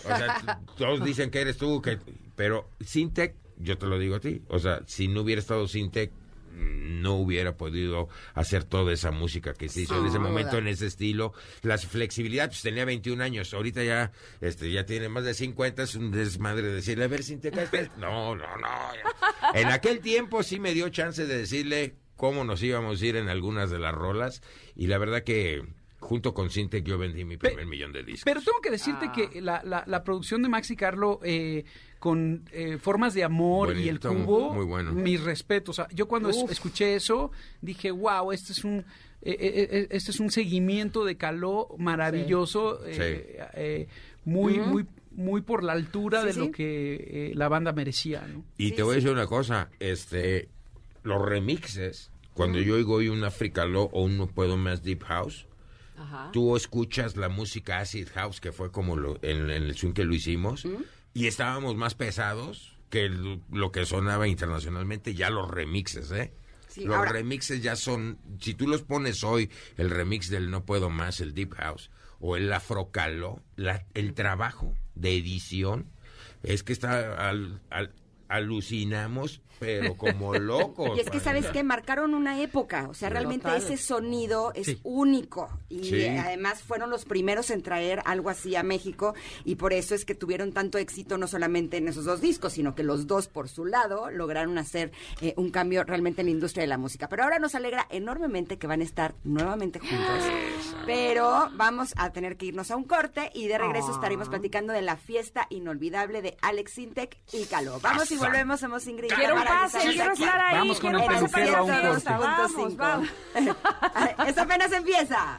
O sea, [laughs] todos dicen que eres tú, que, pero Sintec, yo te lo digo a ti, o sea, si no hubiera estado Sintec, no hubiera podido hacer toda esa música que se hizo en ese momento, en ese estilo. La flexibilidad, pues tenía 21 años, ahorita ya este ya tiene más de 50, es un desmadre decirle, a ver, Sintec, espera". [laughs] no, no, no. ya. En aquel tiempo sí me dio chance de decirle cómo nos íbamos a ir en algunas de las rolas, y la verdad que junto con Sintec yo vendí mi primer millón de discos. Pero tengo que decirte Ah. que la, la, la producción de Maxi Carlo eh, con eh, formas de amor y el cubo, muy bueno. mis respetos. O sea, yo cuando es- escuché eso dije, wow, este es un eh, eh, eh, este es un seguimiento de Caló maravilloso, eh, eh, muy muy muy por la altura Sí, de sí. lo que eh, la banda merecía, ¿no? Y Sí, te voy a decir una cosa, este, los remixes, cuando yo oigo hoy un Africalo o un No Puedo Más Deep House, Ajá. tú escuchas la música Acid House, que fue como lo, en, en el swing que lo hicimos, y estábamos más pesados que el- lo que sonaba internacionalmente, ya los remixes, ¿eh? Sí, los ahora- remixes ya son, si tú los pones hoy, el remix del No Puedo Más, el Deep House, o el Afrocalo, la, el trabajo de edición, es que está al, al- alucinamos, pero como [laughs] locos. Y es que, ¿sabes qué? Marcaron una época. O sea, realmente Total. ese sonido es Sí. único. Y Sí. además fueron los primeros en traer algo así a México. Y por eso es que tuvieron tanto éxito, no solamente en esos dos discos, sino que los dos, por su lado, lograron hacer eh, un cambio realmente en la industria de la música. Pero ahora nos alegra enormemente que van a estar nuevamente juntos. Pero vamos a tener que irnos a un corte y de regreso Ah. estaremos platicando de la fiesta inolvidable de Alex Sintek y Caló. Vamos y volvemos, somos Ingrid. Quiero pase, estamos quiero aquí. estar ahí. Vamos con el peluquero a un corte. Vamos, vamos. [laughs] Esto apenas empieza.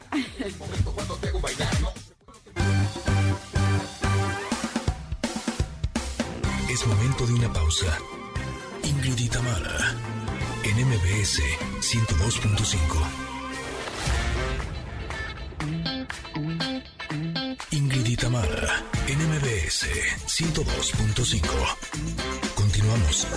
Es momento de una pausa. Ingrid y Tamara, en MBS 102.5. Ingrid y Tamara, en MBS 102.5. Continuamos.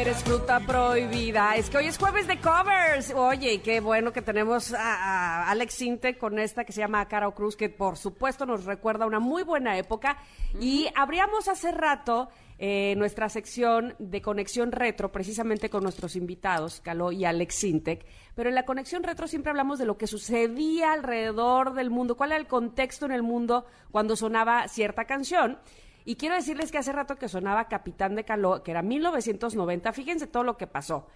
Eres fruta prohibida. Es que hoy es jueves de covers. Oye, y qué bueno que tenemos a, a Alex Sinte con esta que se llama Caro Cruz, que por supuesto nos recuerda una muy buena época. Y abríamos hace rato eh, nuestra sección de conexión retro, precisamente con nuestros invitados, Caló y Alex Sintec. Pero en la conexión retro siempre hablamos de lo que sucedía alrededor del mundo, cuál era el contexto en el mundo cuando sonaba cierta canción. Y quiero decirles que hace rato que sonaba Capitán de Caló, que era 1990, fíjense todo lo que pasó.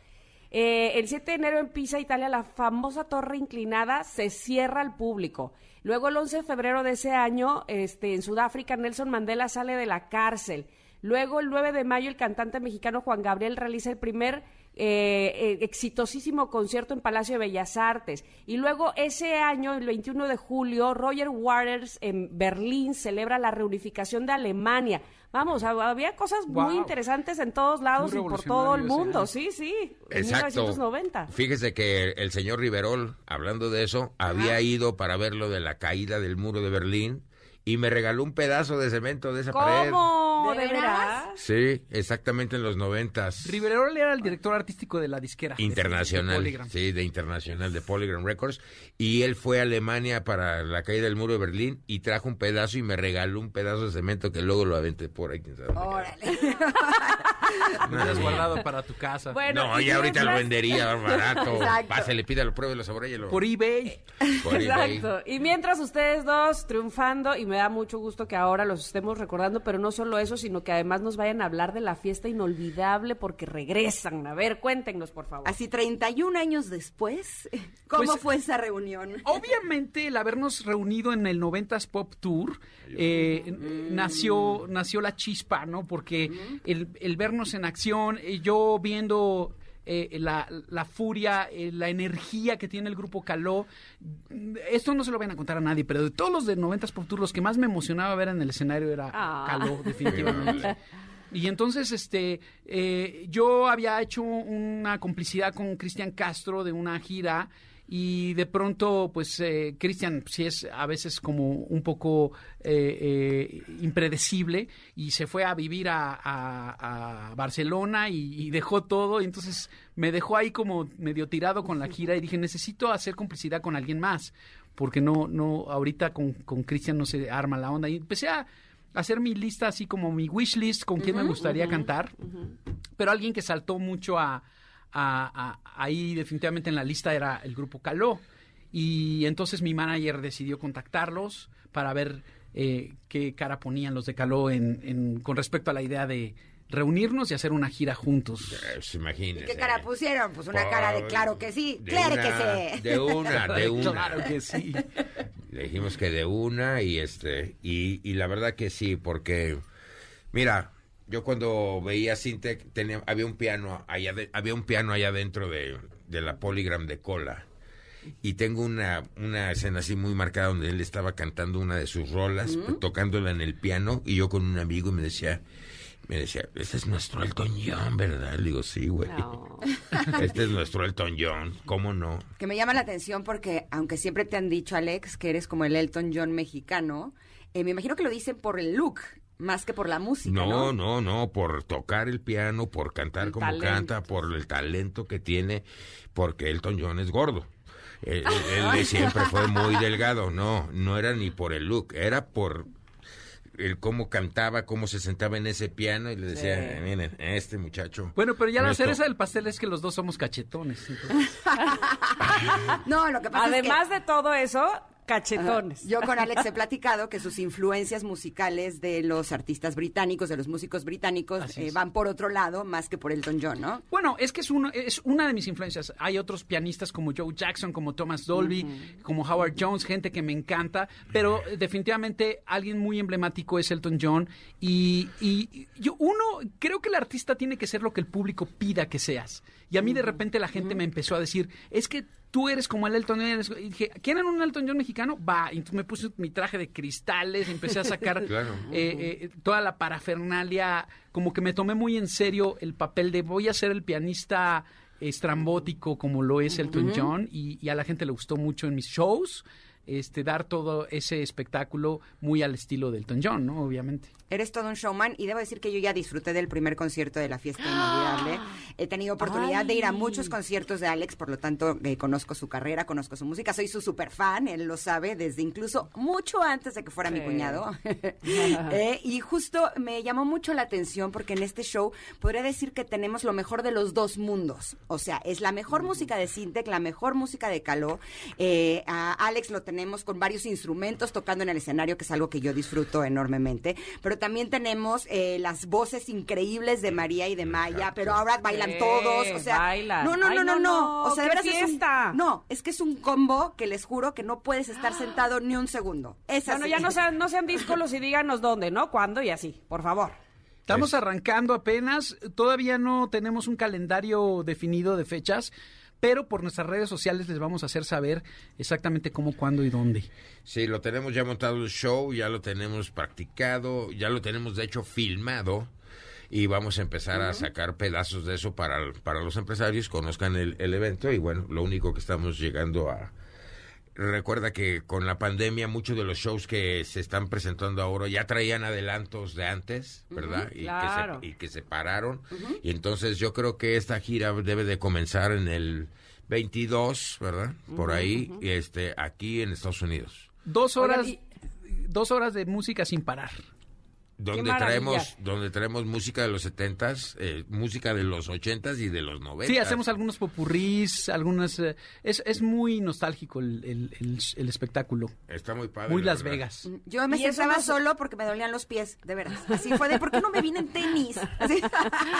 Eh, el 7 de enero en Pisa, Italia, la famosa torre inclinada se cierra al público. Luego el 11 de febrero de ese año, este, en Sudáfrica, Nelson Mandela sale de la cárcel. Luego el 9 de mayo, el cantante mexicano Juan Gabriel realiza el primer eh, eh, exitosísimo concierto en Palacio de Bellas Artes. Y luego ese año, el 21 de julio, Roger Waters en Berlín celebra la reunificación de Alemania. Vamos, hab- había cosas muy interesantes en todos lados y por todo el mundo. Sí, sí. En Exacto. 1990. Fíjese que el señor Riverol, hablando de eso, había ido para ver lo de la caída del muro de Berlín y me regaló un pedazo de cemento de esa pared. ¿De ¿De veras? veras? Sí, exactamente en los noventas. Riverol era el director artístico de la disquera. de Internacional, sí, de internacional, de Polygram Records. Y él fue a Alemania para la caída del muro de Berlín y trajo un pedazo y me regaló un pedazo de cemento que luego lo aventé por ahí. quién sabe. Órale. [laughs] Lo hubieras guardado para tu casa. Bueno, no, y y ahorita lo vendería barato. Exacto. Pásale, pídalo, pruébelo. Por eBay. Por eBay. Exacto. Y mientras ustedes dos triunfando, y me da mucho gusto que ahora los estemos recordando, pero no solo eso, sino que además nos vayan a hablar de la fiesta inolvidable porque regresan. A ver, cuéntenos, por favor. Así 31 años después, [laughs] ¿cómo Pues- fue esa reunión? [laughs] Obviamente, el habernos reunido en el 90s Pop Tour eh, nació, nació la chispa, ¿no? Porque el, el vernos en acción, eh, yo viendo eh, la, la furia, eh, la energía que tiene el grupo Caló, esto no se lo van a contar a nadie, pero de todos los de 90s Pop Tour, los que más me emocionaba ver en el escenario era Ah. Caló, [laughs] definitivamente. Y entonces, este, eh, yo había hecho una complicidad con Cristian Castro de una gira y de pronto, pues, eh, Cristian sí es a veces como un poco eh, eh, impredecible y se fue a vivir a, a- a Barcelona y, y dejó todo. Y entonces me dejó ahí como medio tirado con la gira y dije, necesito hacer complicidad con alguien más porque no, no, ahorita con, con Cristian no se arma la onda. Y empecé a hacer mi lista así como mi wish list con quién me gustaría cantar, pero alguien que saltó mucho a, a- a- ahí definitivamente en la lista era el grupo Caló y entonces mi manager decidió contactarlos para ver eh, qué cara ponían los de Caló en, en- con respecto a la idea de reunirnos y hacer una gira juntos. Eh, Pues ¿Y imagínese. qué cara pusieron? Pues una cara de claro que sí, De claro una- que sí. De una, [laughs] de una. Claro que sí. Le dijimos que de una y este y, y la verdad que sí, porque mira, yo cuando veía Sintec tenía había un piano allá de- había un piano allá dentro de, de la Polygram de cola. Y tengo una, una escena así muy marcada donde él estaba cantando una de sus rolas, tocándola en el piano, y yo con un amigo y me decía, me decía, ese es nuestro Elton John, ¿verdad? Le digo, sí, güey. No. [laughs] Este es nuestro Elton John, ¿cómo no? Que me llama la atención porque, aunque siempre te han dicho, Alex, que eres como el Elton John mexicano, eh, me imagino que lo dicen por el look, más que por la música, No, ¿no? no, no, por tocar el piano, por cantar El como talento. canta, por el talento que tiene, porque Elton John es gordo. [laughs] Él, él- él siempre fue muy delgado, no, no era ni por el look, era por el cómo cantaba, cómo se sentaba en ese piano y le decía, Sí. miren, este muchacho. Bueno, pero ya la cereza del pastel es que los dos somos cachetones. entonces- [laughs] No, lo que pasa Además es que... de todo eso, cachetones. Yo con Alex he platicado que sus influencias musicales de los artistas británicos, de los músicos británicos, eh, van por otro lado más que por Elton John, ¿no? Bueno, es que es, uno, es una de mis influencias. Hay otros pianistas como Joe Jackson, como Thomas Dolby, como Howard Jones, gente que me encanta, pero definitivamente alguien muy emblemático es Elton John. Y, y yo, uno, creo que el artista tiene que ser lo que el público pida que seas. Y a mí de repente la gente me empezó a decir, es que tú eres como el Elton John. eres-". Y dije, ¿quieren un Elton John mexicano? Va. Y entonces me puse mi traje de cristales, empecé a sacar [laughs] Claro. eh, eh, toda la parafernalia, como que me tomé muy en serio el papel de voy a ser el pianista estrambótico como lo es Elton John y, y a la gente le gustó mucho en mis shows este dar todo ese espectáculo muy al estilo de Elton John, ¿no? Obviamente. Eres todo un showman y debo decir que yo ya disfruté del primer concierto de la fiesta inolvidable. [gasps] He tenido oportunidad de ir a muchos conciertos de Alex, por lo tanto eh, conozco su carrera, conozco su música, soy su super fan, él lo sabe desde incluso mucho antes de que fuera mi cuñado. [laughs] [laughs] Eh, y justo me llamó mucho la atención porque en este show podría decir que tenemos lo mejor de los dos mundos. O sea, es la mejor música de Sintec, la mejor música de Caló. Eh, a Alex lo tenemos con varios instrumentos tocando en el escenario, que es algo que yo disfruto enormemente. Pero también tenemos eh, las voces increíbles de María y de Maya, pero ahora bailan Sí, todos. O sea, bailan. no, no, Ay, no, no, no, no. no, O sea, de qué veras es un, fiesta. no, es que es un combo que les juro que no puedes estar [gasps] sentado ni un segundo. Es Bueno, así. ya no sean, no sean díscolos [laughs] y díganos dónde, ¿no? ¿Cuándo? Y así, por favor. Estamos Es- arrancando apenas, todavía no tenemos un calendario definido de fechas, pero por nuestras redes sociales les vamos a hacer saber exactamente cómo, cuándo y dónde. Sí, lo tenemos ya montado el show, ya lo tenemos practicado, ya lo tenemos de hecho filmado y vamos a empezar a sacar pedazos de eso para, para los empresarios, conozcan el, el evento y bueno, lo único que estamos llegando a... Recuerda que con la pandemia muchos de los shows que se están presentando ahora ya traían adelantos de antes, ¿verdad? y, claro. que se, y que se pararon. Y entonces yo creo que esta gira debe de comenzar en el 22, ¿verdad? Por ahí, y este, aquí en Estados Unidos. Dos Oigan, horas, y- dos horas de música sin parar. Donde traemos donde traemos música de los setentas, eh, música de los ochentas y de los noventas. Sí, hacemos algunos popurrís, algunas... eh, es, es muy nostálgico el, el- el- el espectáculo. Está muy padre. Muy la Las verdad. Vegas. Yo me sentaba solo porque me dolían los pies, de veras. Así fue de, ¿por qué no me vine en tenis? Así,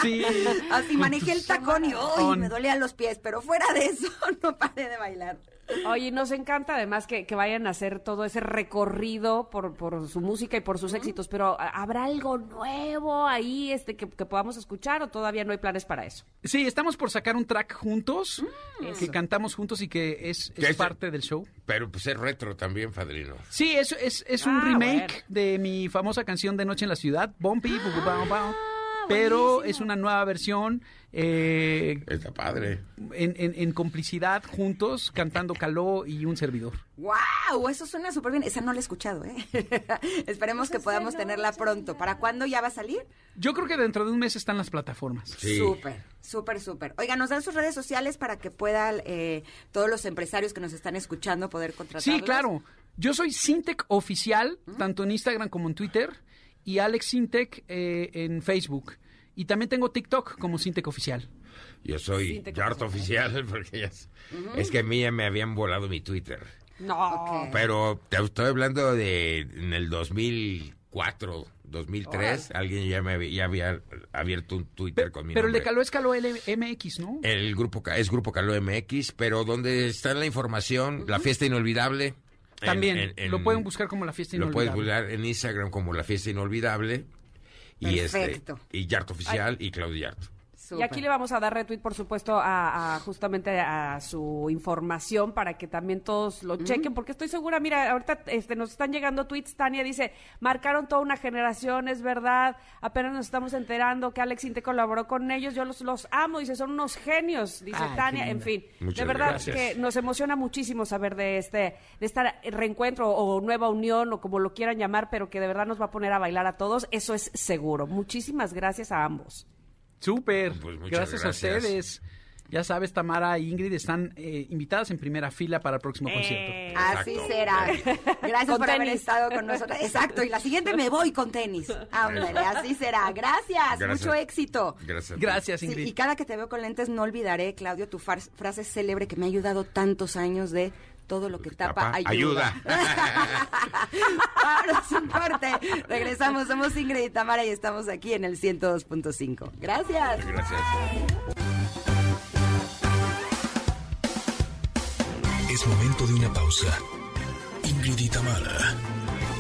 Sí. así manejé el tacón y. Con- Me dolían los pies, pero fuera de eso, [laughs] no paré de bailar. Oye, nos encanta además que, que vayan a hacer todo ese recorrido por, por su música y por sus éxitos, pero ¿a- ¿habrá algo nuevo ahí este que, que podamos escuchar o todavía no hay planes para eso? Sí, estamos por sacar un track juntos, Mm. eh, que cantamos juntos y que es, ¿Qué es es? parte del show. Pero pues es retro también, Padrino. Sí, es, es, es un Ah, remake bueno. de mi famosa canción de Noche en la Ciudad, Bumpy, bu- bu- bau, Ah, pero es una nueva versión eh, Está padre. en, en- en complicidad, juntos, cantando Caló y un servidor. ¡Wow! Eso suena súper bien. Esa no la he escuchado, ¿eh? [laughs] Esperemos que podamos tenerla pronto. ¿Para cuándo ya va a salir? Yo creo que dentro de un mes están las plataformas. Sí. Súper, súper, súper. Oiga, nos dan sus redes sociales para que puedan eh, todos los empresarios que nos están escuchando poder contratarlos. Sí, claro. Yo soy Sintec Oficial, tanto en Instagram como en Twitter, y Alex Sintec eh, en Facebook. Y también tengo TikTok como Sintec Oficial. Yo soy Yart oficial [laughs] porque ya es, es que a mí ya me habían volado mi Twitter. No. Pero te estoy hablando de en el 2004, 2003, alguien ya me había, ya había abierto un Twitter Pe- con mi pero el de. Caló es Caló MX, ¿no? El grupo es Grupo Caló MX, pero donde está la información, la fiesta inolvidable. También. en- en- lo pueden buscar como La Fiesta Lo puedes Inolvidable. buscar en Instagram como la fiesta inolvidable. Y este y Yart oficial y Claudio Y aquí le vamos a dar retweet, por supuesto, a, a justamente a su información para que también todos lo chequen, porque estoy segura, mira, ahorita este, nos están llegando tweets, Tania dice, marcaron toda una generación, es verdad, apenas nos estamos enterando que Alex Inte colaboró con ellos, yo los, los amo, dice, son unos genios, dice Ay, qué Tania, en fin, Muchas de verdad gracias. que nos emociona muchísimo saber de este, de este reencuentro o nueva unión o como lo quieran llamar, pero que de verdad nos va a poner a bailar a todos, eso es seguro. Muchísimas gracias a ambos. Súper. Pues muchas gracias, gracias. a ustedes. Ya sabes, Tamara e Ingrid están eh, invitadas en primera fila para el próximo concierto. Así Exacto. será. Gracias Con por haber estado con nosotros. Exacto. Y la siguiente me voy con tenis. Ándale, así será. Gracias. Gracias. Mucho éxito. Gracias. Gracias, Sí, Ingrid. y cada que te veo con lentes no olvidaré, Claudio, tu far- frase célebre que me ha ayudado tantos años de todo lo que tapa, Tapa, ayuda. [laughs] Ahora sin corte. Regresamos, somos Ingrid y Tamara y estamos aquí en el 102.5. Gracias. Gracias. Es momento de una pausa. Ingrid y Tamara,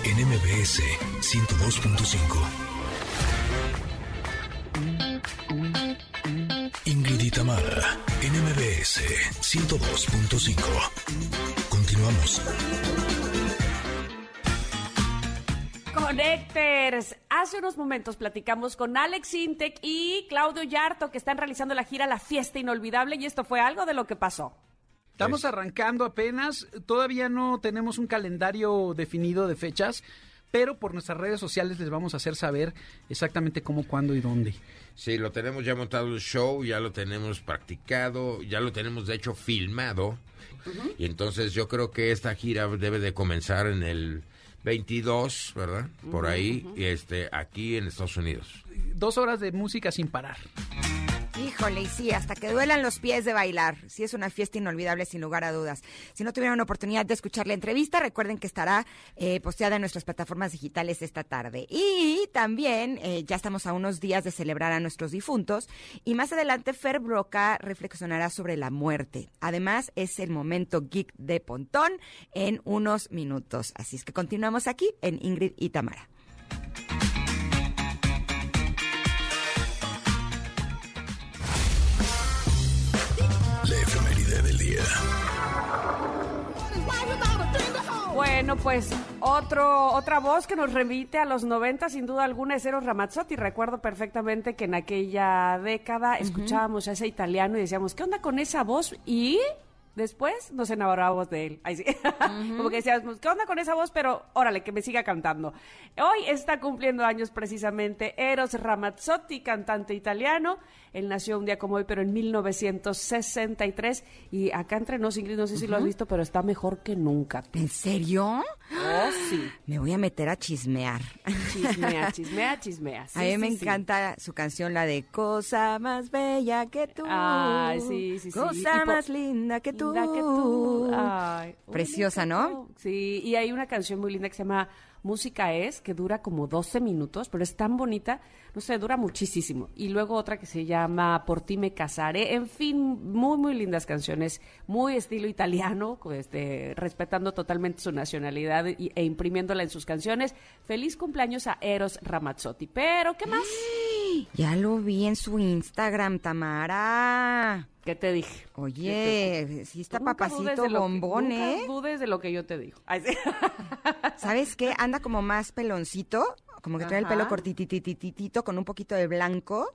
en MBS 102.5. Ingrid y Tamara, en MBS 102.5. Continuamos. Connectors. Hace unos momentos platicamos con Alex Intec y Claudio Yarto que están realizando la gira La Fiesta Inolvidable y esto fue algo de lo que pasó. Estamos arrancando apenas, todavía no tenemos un calendario definido de fechas, pero por nuestras redes sociales les vamos a hacer saber exactamente cómo, cuándo y dónde. Sí, lo tenemos ya montado el show, ya lo tenemos practicado, ya lo tenemos de hecho filmado. Y entonces yo creo que esta gira debe de comenzar en el 22, ¿verdad? Por ahí, este, aquí en Estados Unidos. Dos horas de música sin parar. Híjole, y sí, hasta que duelan los pies de bailar. Sí, es una fiesta inolvidable, sin lugar a dudas. Si no tuvieron oportunidad de escuchar la entrevista, recuerden que estará eh, posteada en nuestras plataformas digitales esta tarde. Y también eh, ya estamos a unos días de celebrar a nuestros difuntos. Y más adelante, Fer Broca reflexionará sobre la muerte. Además, es el momento geek de Pontón en unos minutos. Así es que continuamos aquí en Ingrid y Tamara. Bueno, pues otro, otra voz que nos remite a los 90, sin duda alguna, es Eros Ramazzotti. Recuerdo perfectamente que en aquella década escuchábamos a ese italiano y decíamos, ¿qué onda con esa voz? Y después nos enamorábamos de él. Ahí sí. [laughs] Como que decíamos, ¿qué onda con esa voz? Pero órale, que me siga cantando. Hoy está cumpliendo años precisamente Eros Ramazzotti, cantante italiano. Él nació un día como hoy, pero en 1963. Y acá entre nos, Ingrid, no sé si lo has visto, pero está mejor que nunca. ¿En serio? Oh, sí. Me voy a meter a chismear. Chismea, [laughs] chismea, chismea. a mí me encanta su canción, la de Cosa más bella que tú. Ay, sí, sí, sí. Cosa más linda que tú. Linda que tú. Ay, Preciosa, ¿no? Sí, y hay una canción muy linda que se llama Música es, que dura como 12 minutos, pero es tan bonita, no sé, dura muchísimo. Y luego otra que se llama Por ti me casaré. En fin, muy, muy lindas canciones, muy estilo italiano, [laughs] este, respetando totalmente su nacionalidad y- e imprimiéndola en sus canciones. Feliz cumpleaños a Eros Ramazzotti. Pero, ¿qué más? Ya lo vi en su Instagram, Tamara. ¿Qué te dije? Oye, sí está papacito que- bombón, nunca ¿eh? dudes de lo que yo te digo. Ay, sí. [laughs] ¿Sabes qué? Anda como más peloncito, como que trae el pelo Ajá. cortitititito con un poquito de blanco.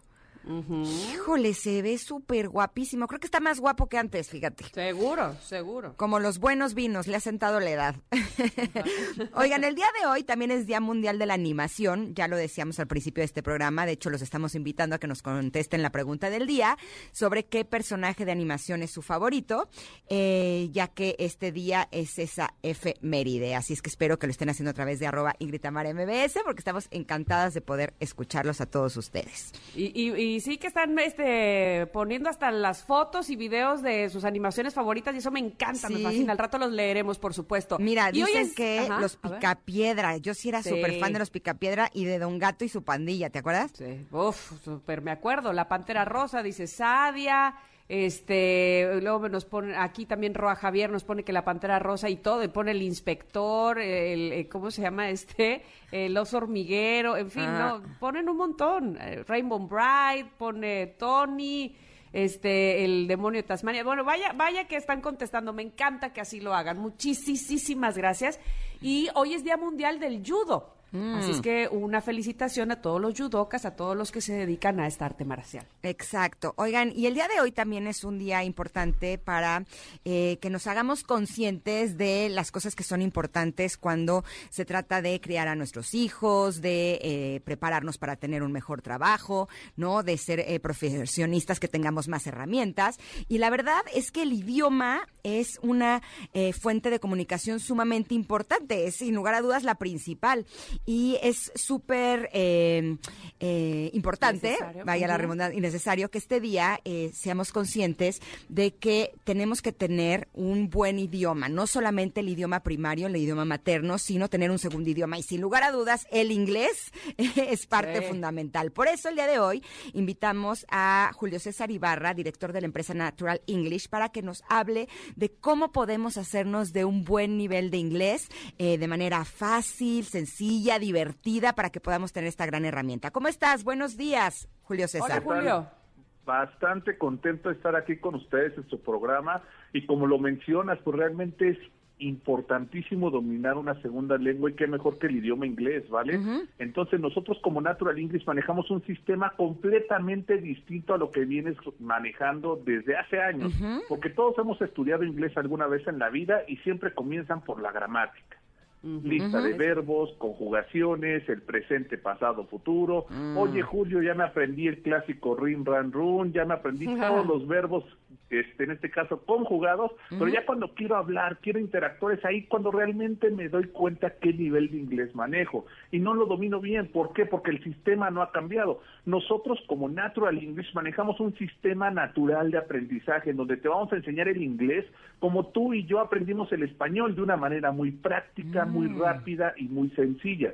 Híjole, se ve súper guapísimo. Creo que está más guapo que antes, fíjate. Seguro, seguro. Como los buenos vinos, le ha sentado la edad. [laughs] Oigan, el día de hoy también es Día Mundial de la Animación. Ya lo decíamos al principio de este programa. De hecho, los estamos invitando a que nos contesten la pregunta del día sobre qué personaje de animación es su favorito, eh, ya que este día es esa efeméride. Así es que espero que lo estén haciendo a través de arroba Ingrid MBS, porque estamos encantadas de poder escucharlos a todos ustedes. Y, y- y sí que están este, poniendo hasta las fotos y videos de sus animaciones favoritas y eso me encanta, me fascina. Al rato los leeremos, por supuesto. Mira, Y hoy dicen es- que Ajá, los. Picapiedra, yo sí era Sí. súper fan de los Picapiedra y de Don Gato y su pandilla, ¿te acuerdas? Sí, uf, súper me acuerdo. La Pantera Rosa, dice Sadia. Este, luego nos pone, aquí también Roa Javier nos pone que la Pantera Rosa y todo, y pone el inspector, el, eh, ¿cómo se llama este? El oso hormiguero, en fin, Ah. no, ponen un montón. Eh, Rainbow Bright, pone Tony, este, el demonio de Tasmania. Bueno, vaya, vaya que están contestando, me encanta que así lo hagan. Muchísimas gracias. Y hoy es Día Mundial del Judo. Así es que una felicitación a todos los judocas, a todos los que se dedican a esta arte marcial. Exacto. Oigan, y el día de hoy también es un día importante para eh, que nos hagamos conscientes de las cosas que son importantes cuando se trata de criar a nuestros hijos, de eh, prepararnos para tener un mejor trabajo, ¿no? De ser eh, profesionistas que tengamos más herramientas. Y la verdad es que el idioma es una eh, fuente de comunicación sumamente importante, es sin lugar a dudas la principal. Y es súper eh, eh, importante, Necesario. vaya la redundancia, y necesario que este día eh, seamos conscientes de que tenemos que tener un buen idioma, no solamente el idioma primario, el idioma materno, sino tener un segundo idioma. Y sin lugar a dudas, el inglés [laughs] es parte Sí. fundamental. Por eso el día de hoy invitamos a Julio César Ibarra, director de la empresa Natural English, para que nos hable de cómo podemos hacernos de un buen nivel de inglés eh, de manera fácil, sencilla, divertida, para que podamos tener esta gran herramienta. ¿Cómo estás? Buenos días, Julio César. Hola, Julio. Bastante contento de estar aquí con ustedes en su programa y como lo mencionas, pues realmente es importantísimo dominar una segunda lengua y qué mejor que el idioma inglés, ¿vale? Entonces nosotros como Natural English manejamos un sistema completamente distinto a lo que vienes manejando desde hace años, porque todos hemos estudiado inglés alguna vez en la vida y siempre comienzan por la gramática. Lista de verbos, conjugaciones, el presente, pasado, futuro. Oye, Julio, ya me aprendí el clásico rin, ran, run, ya me aprendí todos los verbos, este, en este caso conjugados, pero ya cuando quiero hablar, quiero interactuar, es ahí cuando realmente me doy cuenta qué nivel de inglés manejo. Y no lo domino bien. ¿Por qué? Porque el sistema no ha cambiado. Nosotros como Natural English manejamos un sistema natural de aprendizaje en donde te vamos a enseñar el inglés como tú y yo aprendimos el español de una manera muy práctica, muy rápida y muy sencilla.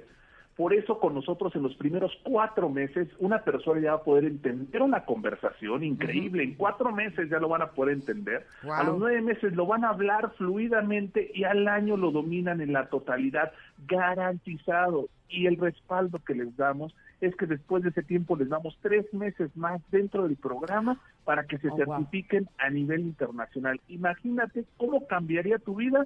Por eso con nosotros en los primeros cuatro meses una persona ya va a poder entender una conversación increíble. En cuatro meses ya lo van a poder entender. A los nueve meses lo van a hablar fluidamente y al año lo dominan en la totalidad, garantizado. Y el respaldo que les damos es que después de ese tiempo les damos tres meses más dentro del programa para que se Oh, wow. certifiquen a nivel internacional. Imagínate cómo cambiaría tu vida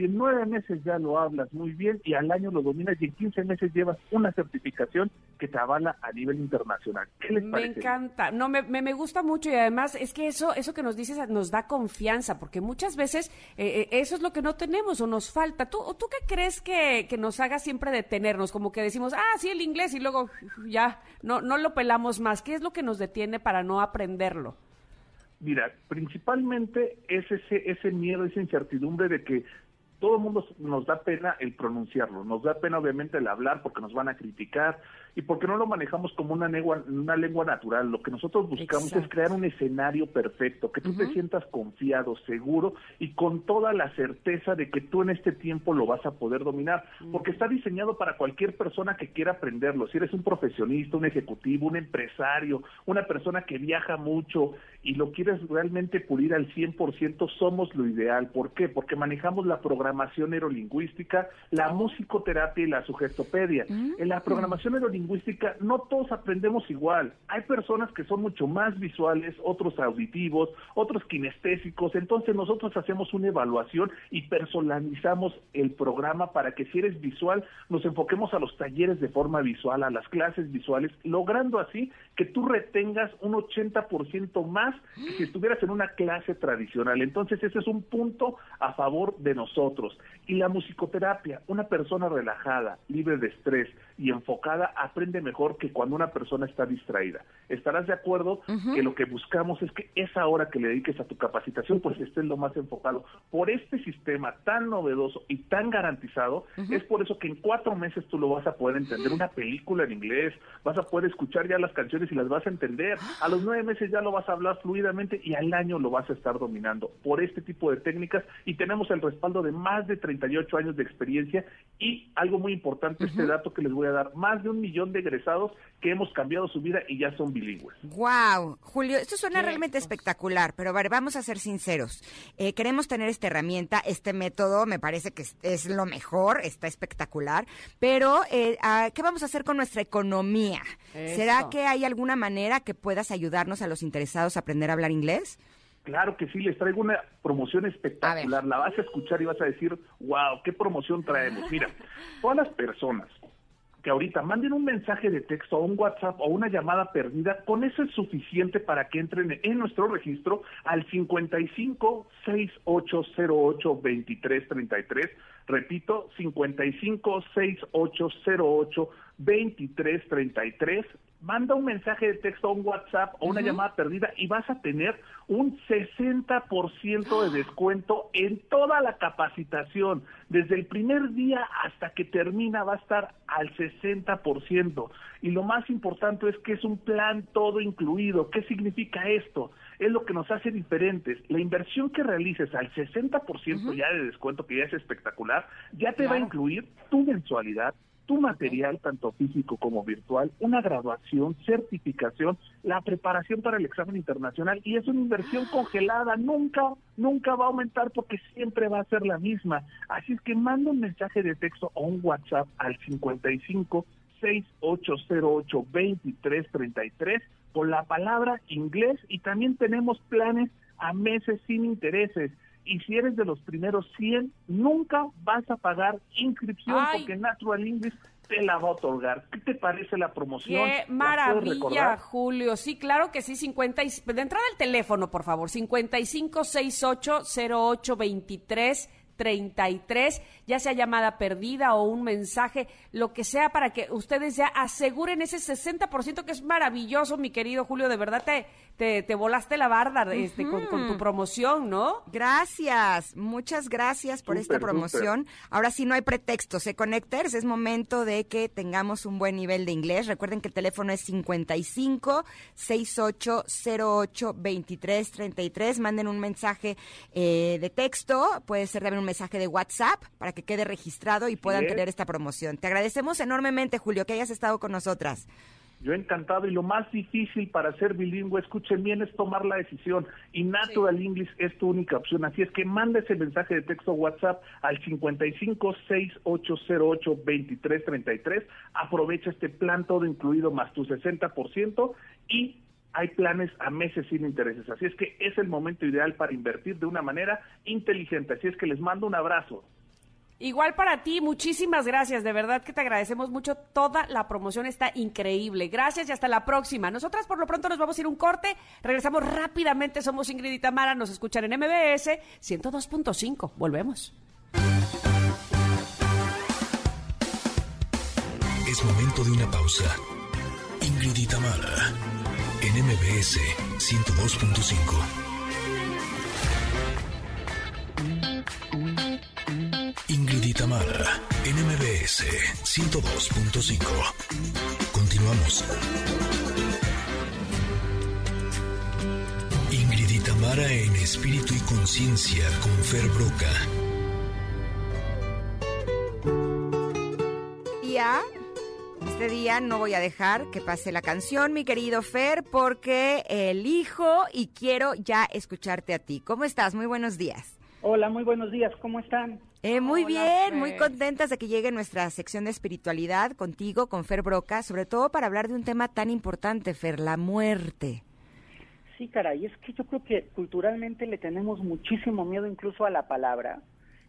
si en nueve meses ya lo hablas muy bien y al año lo dominas y en 15 meses llevas una certificación que te avala a nivel internacional. ¿Qué les Me parece? encanta, no, me, me, me gusta mucho y además es que eso, eso que nos dices nos da confianza, porque muchas veces eh, eh, eso es lo que no tenemos o nos falta. ¿Tú, ¿tú qué crees que, que nos haga siempre detenernos? Como que decimos, ah, sí, el inglés y luego [laughs] ya no, no lo pelamos más. ¿Qué es lo que nos detiene para no aprenderlo? Mira, principalmente es ese, ese miedo, esa incertidumbre de que todo el mundo nos da pena el pronunciarlo, nos da pena obviamente el hablar porque nos van a criticar y porque no lo manejamos como una lengua, una lengua natural. Lo que nosotros buscamos es crear un escenario perfecto, que tú te sientas confiado, seguro y con toda la certeza de que tú en este tiempo lo vas a poder dominar, porque está diseñado para cualquier persona que quiera aprenderlo. Si eres un profesionista, un ejecutivo, un empresario, una persona que viaja mucho y lo quieres realmente pulir al 100%, somos lo ideal. ¿Por qué? Porque manejamos la programación neurolingüística, la musicoterapia y la sugestopedia. Mm. En la programación neurolingüística no todos aprendemos igual. Hay personas que son mucho más visuales, otros auditivos, otros kinestésicos. Entonces nosotros hacemos una evaluación y personalizamos el programa para que si eres visual nos enfoquemos a los talleres de forma visual, a las clases visuales, logrando así que tú retengas un 80% más que si estuvieras en una clase tradicional. Entonces ese es un punto a favor de nosotros. Y la musicoterapia, una persona relajada, libre de estrés y enfocada, aprende mejor que cuando una persona está distraída. Estarás de acuerdo que lo que buscamos es que esa hora que le dediques a tu capacitación pues estés lo más enfocado. Por este sistema tan novedoso y tan garantizado, es por eso que en cuatro meses tú lo vas a poder entender una película en inglés, vas a poder escuchar ya las canciones y las vas a entender. A los nueve meses ya lo vas a hablar fluidamente y al año lo vas a estar dominando por este tipo de técnicas y tenemos el respaldo de más de 38 años de experiencia y algo muy importante, este dato que les voy a dar, más de un millón de egresados que hemos cambiado su vida y ya son bilingües. Wow, Julio, esto suena realmente espectacular, pero vamos a ser sinceros. Eh, queremos tener esta herramienta, este método, me parece que es, lo mejor, está espectacular, pero eh, ah, ¿qué vamos a hacer con nuestra economía? ¿Será que hay alguna manera que puedas ayudarnos a los interesados a aprender a hablar inglés? Claro que sí, les traigo una promoción espectacular. La vas a escuchar y vas a decir, wow, qué promoción traemos. Mira, todas las personas que ahorita manden un mensaje de texto o un WhatsApp o una llamada perdida, con eso es suficiente para que entren en nuestro registro al 55 6808 2333. Repito, 55 6808 2333 manda un mensaje de texto o un WhatsApp o una llamada perdida y vas a tener un 60% de descuento en toda la capacitación. Desde el primer día hasta que termina va a estar al 60%. Y lo más importante es que es un plan todo incluido. ¿Qué significa esto? Es lo que nos hace diferentes. La inversión que realices al 60% ya de descuento, que ya es espectacular, ya te va a incluir tu mensualidad, tu material, tanto físico como virtual, una graduación, certificación, la preparación para el examen internacional y es una inversión congelada, nunca, nunca va a aumentar porque siempre va a ser la misma. Así es que manda un mensaje de texto o un WhatsApp al 55 6808 2333 con la palabra inglés. Y también tenemos planes a meses sin intereses y si eres de los primeros 100, nunca vas a pagar inscripción porque Natural English te la va a otorgar. ¿Qué te parece la promoción? Qué maravilla, Julio. Sí, claro que sí, 50 y, de entrada el teléfono, por favor, 55680823 33, ya sea llamada perdida o un mensaje, lo que sea, para que ustedes ya aseguren ese 60% que es maravilloso, mi querido Julio, de verdad te, te, volaste la barda este, con, tu promoción, ¿no? Gracias, muchas gracias por esta promoción. Ahora sí no hay pretextos, ¿eh, Connectors? Es momento de que tengamos un buen nivel de inglés. Recuerden que el teléfono es 55 6808 2333. Manden un mensaje eh, de texto, puede ser también un mensaje de WhatsApp para que quede registrado y puedan tener esta promoción. Te agradecemos enormemente, Julio, que hayas estado con nosotras. Yo encantado y lo más difícil para ser bilingüe, escuchen bien, es tomar la decisión y Natural English es tu única opción. Así es que manda ese mensaje de texto WhatsApp al 5568082333. Aprovecha este plan todo incluido más tu 60% y hay planes a meses sin intereses. Así es que es el momento ideal para invertir de una manera inteligente. Así es que les mando un abrazo. Igual para ti, muchísimas gracias, de verdad que te agradecemos mucho, toda la promoción está increíble. Gracias y hasta la próxima. Nosotras por lo pronto nos vamos a ir un corte, regresamos rápidamente, somos Ingrid y Tamara, nos escuchan en MBS 102.5, volvemos. Es momento de una pausa. Ingrid y Tamara en MBS 102.5. Tamara en MBS 102.5. Continuamos. Ingrid en Espíritu y Conciencia con Fer Broca. Este día no voy a dejar que pase la canción, mi querido Fer, porque elijo y quiero ya escucharte a ti. ¿Cómo estás? Muy buenos días. Hola, muy buenos días. ¿Cómo están? Eh, muy Hola, bien, Fer. muy contentas de que llegue nuestra sección de espiritualidad contigo, con Fer Broca, sobre todo para hablar de un tema tan importante, Fer, la muerte. Sí, caray, es que yo creo que culturalmente le tenemos muchísimo miedo incluso a la palabra.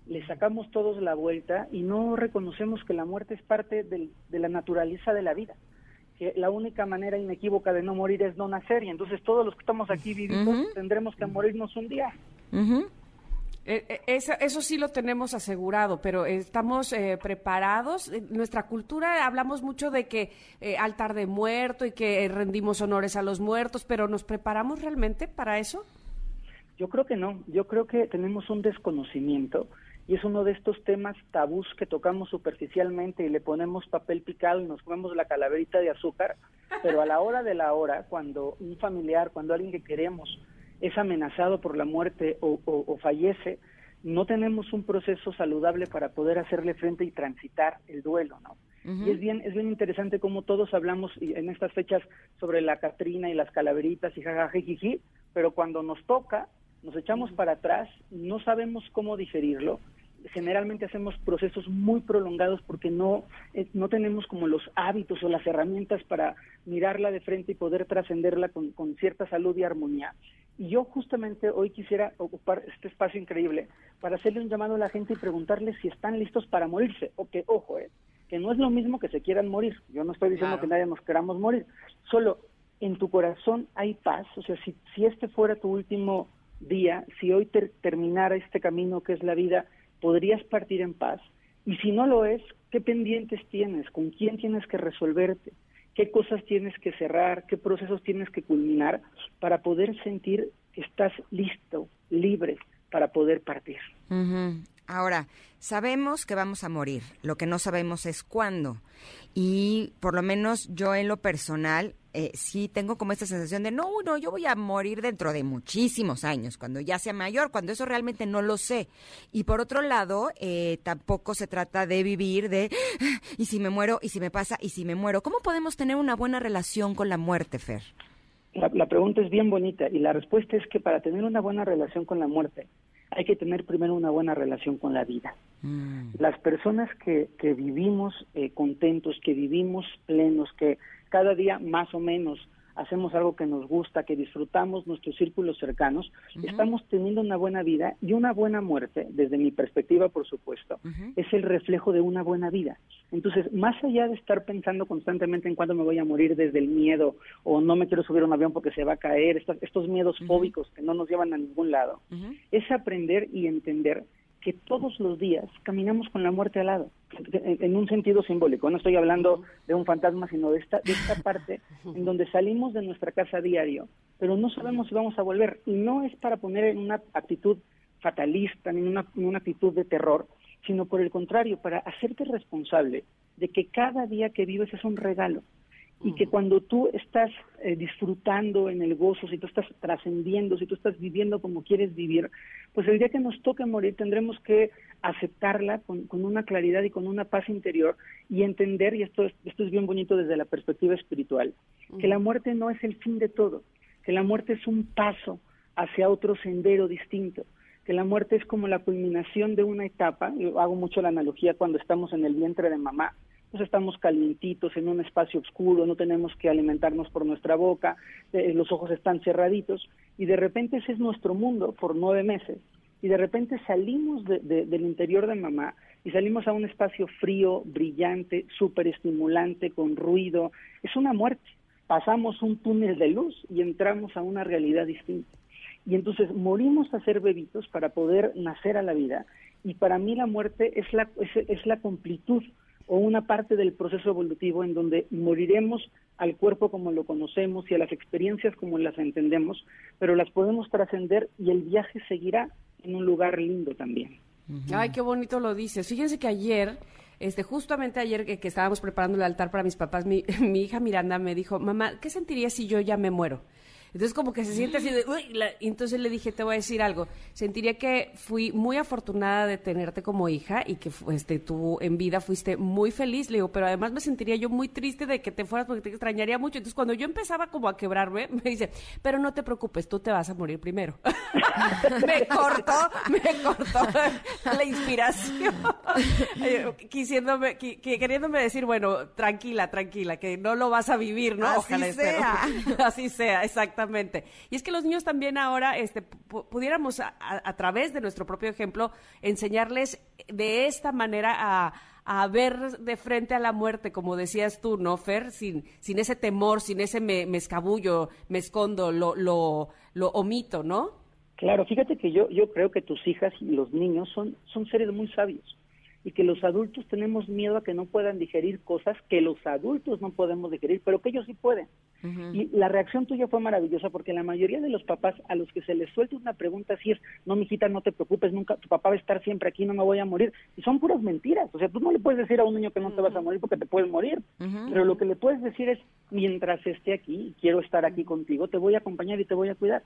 Le sacamos todos la vuelta y no reconocemos que la muerte es parte del- de la naturaleza de la vida. Que la única manera inequívoca de no morir es no nacer y entonces todos los que estamos aquí Ujú. tendremos que morirnos un día. Eh, eh, eso, eso sí lo tenemos asegurado, pero estamos eh, preparados. En nuestra cultura hablamos mucho de que eh, altar de muerto y que eh, rendimos honores a los muertos, pero ¿nos preparamos realmente para eso? Yo creo que no, yo creo que tenemos un desconocimiento y es uno de estos temas tabús que tocamos superficialmente y le ponemos papel picado y nos comemos la calaverita de azúcar, pero a la hora de la hora, cuando un familiar, cuando alguien que queremos es amenazado por la muerte o, o- o fallece, no tenemos un proceso saludable para poder hacerle frente y transitar el duelo, ¿no? Y es bien, es bien interesante cómo todos hablamos en estas fechas sobre la Catrina y las calaveritas y jajajijiji, pero cuando nos toca, nos echamos para atrás, no sabemos cómo digerirlo. Generalmente hacemos procesos muy prolongados porque no, eh, no tenemos como los hábitos o las herramientas para mirarla de frente y poder trascenderla con, con cierta salud y armonía. Y yo justamente hoy quisiera ocupar este espacio increíble para hacerle un llamado a la gente y preguntarles si están listos para morirse. O que, ojo, eh, que no es lo mismo que se quieran morir. Yo no estoy diciendo Claro. que nadie nos queramos morir. Solo en tu corazón hay paz. O sea, si, si este fuera tu último día, si hoy ter- terminara este camino que es la vida, podrías partir en paz. Y si no lo es, ¿qué pendientes tienes? ¿Con quién tienes que resolverte? ¿Qué cosas tienes que cerrar? ¿Qué procesos tienes que culminar para poder sentir que estás listo, libre para poder partir? Ahora, sabemos que vamos a morir, lo que no sabemos es cuándo. Y por lo menos yo en lo personal eh, sí tengo como esta sensación de, no, no, yo voy a morir dentro de muchísimos años, cuando ya sea mayor, cuando eso realmente no lo sé. Y por otro lado, eh, tampoco se trata de vivir de, "Ah, y si me muero, y si me pasa, y si me muero. ¿Cómo podemos tener una buena relación con la muerte, Fer? La, la pregunta es bien bonita y la respuesta es que para tener una buena relación con la muerte hay que tener primero una buena relación con la vida. Mm. Las personas que, que vivimos eh, contentos, que vivimos plenos, que cada día más o menos hacemos algo que nos gusta, que disfrutamos nuestros círculos cercanos, estamos teniendo una buena vida y una buena muerte, desde mi perspectiva, por supuesto, es el reflejo de una buena vida. Entonces, más allá de estar pensando constantemente en cuándo me voy a morir desde el miedo o no me quiero subir a un avión porque se va a caer, estos, estos miedos fóbicos que no nos llevan a ningún lado, es aprender y entender que todos los días caminamos con la muerte al lado, en, un sentido simbólico. No estoy hablando de un fantasma, sino de esta, de esta parte [laughs] en donde salimos de nuestra casa a diario, pero no sabemos si vamos a volver. Y no es para poner en una actitud fatalista, ni en una, en una actitud de terror, sino por el contrario, para hacerte responsable de que cada día que vives es un regalo y que cuando tú estás eh, disfrutando en el gozo, si tú estás trascendiendo, si tú estás viviendo como quieres vivir, pues el día que nos toque morir tendremos que aceptarla con, con una claridad y con una paz interior y entender, y esto es, esto es bien bonito desde la perspectiva espiritual, que la muerte no es el fin de todo, que la muerte es un paso hacia otro sendero distinto, que la muerte es como la culminación de una etapa, yo hago mucho la analogía cuando estamos en el vientre de mamá, pues estamos calientitos en un espacio oscuro, no tenemos que alimentarnos por nuestra boca, eh, los ojos están cerraditos y de repente ese es nuestro mundo por nueve meses y de repente salimos de- de- del interior de mamá y salimos a un espacio frío, brillante, súper estimulante, con ruido. Es una muerte. Pasamos un túnel de luz y entramos a una realidad distinta. Y entonces morimos a ser bebitos para poder nacer a la vida. Y para mí la muerte es la, es, es la completud o una parte del proceso evolutivo en donde moriremos al cuerpo como lo conocemos y a las experiencias como las entendemos, pero las podemos trascender y el viaje seguirá en un lugar lindo también. Ay, qué bonito lo dices. Fíjense que ayer, este, justamente ayer que, que estábamos preparando el altar para mis papás, mi, [laughs] mi hija Miranda me dijo, mamá, ¿qué sentiría si yo ya me muero? Entonces como que se siente así de, uy, la- y entonces le dije, te voy a decir algo, sentiría que fui muy afortunada de tenerte como hija y que este, tú en vida fuiste muy feliz, le digo, pero además me sentiría yo muy triste de que te fueras porque te extrañaría mucho. Entonces cuando yo empezaba como a quebrarme, [laughs] me dice, pero no te preocupes, tú te vas a morir primero. [laughs] me cortó, me cortó [laughs] la inspiración, quisiéndome, qui- qui- queriéndome decir, bueno, tranquila, tranquila, que no lo vas a vivir, ¿no? Así espero. sea. Así sea, exactamente. Y es que los niños también ahora, este, pu- pudiéramos a, través de nuestro propio ejemplo enseñarles de esta manera a, a ver de frente a la muerte, como decías tú, ¿no, Fer? Sin, sin ese temor, sin ese me, me escabullo, me escondo, lo, lo, lo omito, ¿no? Claro, fíjate que yo, yo creo que tus hijas y los niños son, son seres muy sabios y que los adultos tenemos miedo a que no puedan digerir cosas que los adultos no podemos digerir, pero que ellos sí pueden. Y la reacción tuya fue maravillosa porque la mayoría de los papás a los que se les suelta una pregunta así es, no, mijita, no te preocupes, nunca, tu papá va a estar siempre aquí, no me voy a morir. Y son puras mentiras. O sea, tú no le puedes decir a un niño que no te vas a morir porque te puedes morir. Pero lo que le puedes decir es, mientras esté aquí, quiero estar aquí contigo, te voy a acompañar y te voy a cuidar.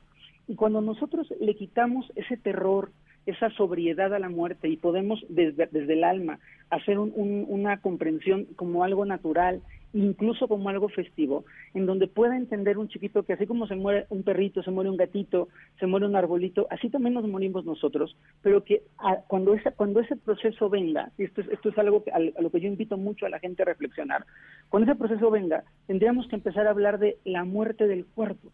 Y cuando nosotros le quitamos ese terror, esa sobriedad a la muerte y podemos desde, desde el alma hacer un- un- una comprensión como algo natural, incluso como algo festivo, en donde pueda entender un chiquito que así como se muere un perrito, se muere un gatito, se muere un arbolito, así también nos morimos nosotros, pero que a- cuando, esa, cuando ese proceso venga, y esto es, esto es algo que, al- a lo que yo invito mucho a la gente a reflexionar, cuando ese proceso venga, tendríamos que empezar a hablar de la muerte del cuerpo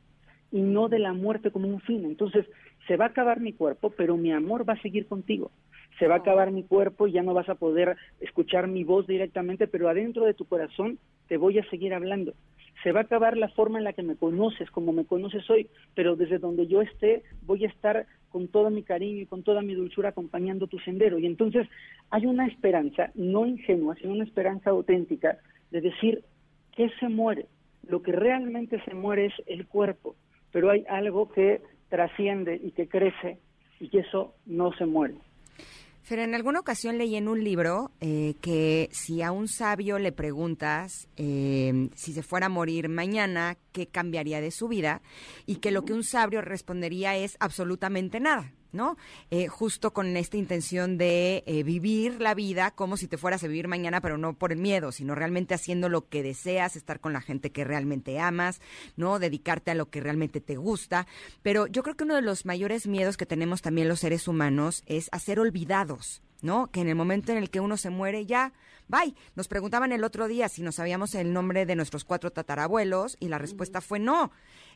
y no de la muerte como un fin. Entonces, se va a acabar mi cuerpo, pero mi amor va a seguir contigo. Se va a acabar mi cuerpo y ya no vas a poder escuchar mi voz directamente, pero adentro de tu corazón te voy a seguir hablando. Se va a acabar la forma en la que me conoces, como me conoces hoy, pero desde donde yo esté voy a estar con todo mi cariño y con toda mi dulzura acompañando tu sendero. Y entonces hay una esperanza, no ingenua, sino una esperanza auténtica de decir, ¿qué se muere? Lo que realmente se muere es el cuerpo, pero hay algo que trasciende y que crece y que eso no se muere. Fer, en alguna ocasión leí en un libro eh, que si a un sabio le preguntas eh, si se fuera a morir mañana, ¿qué cambiaría de su vida? Y que lo que un sabio respondería es absolutamente nada. ¿No? Eh, justo con esta intención de eh, vivir la vida como si te fueras a vivir mañana, pero no por el miedo, sino realmente haciendo lo que deseas, estar con la gente que realmente amas, ¿no? Dedicarte a lo que realmente te gusta. Pero yo creo que uno de los mayores miedos que tenemos también los seres humanos es a ser olvidados. ¿no? Que en el momento en el que uno se muere ya, bye. Nos preguntaban el otro día si nos sabíamos el nombre de nuestros cuatro tatarabuelos y la respuesta fue no.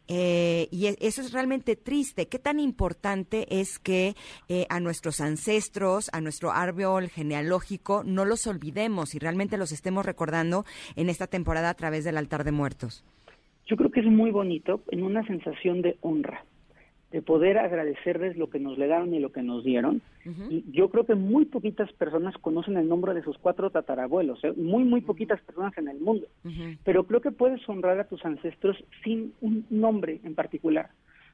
Eh, y e- eso es realmente triste. ¿Qué tan importante es que eh, a nuestros ancestros, a nuestro árbol genealógico, no los olvidemos y realmente los estemos recordando en esta temporada a través del altar de muertos? Yo creo que es muy bonito en una sensación de honra, de poder agradecerles lo que nos legaron y lo que nos dieron. Y yo creo que muy poquitas personas conocen el nombre de sus cuatro tatarabuelos, ¿eh? muy, muy poquitas personas en el mundo. Pero creo que puedes honrar a tus ancestros sin un nombre en particular.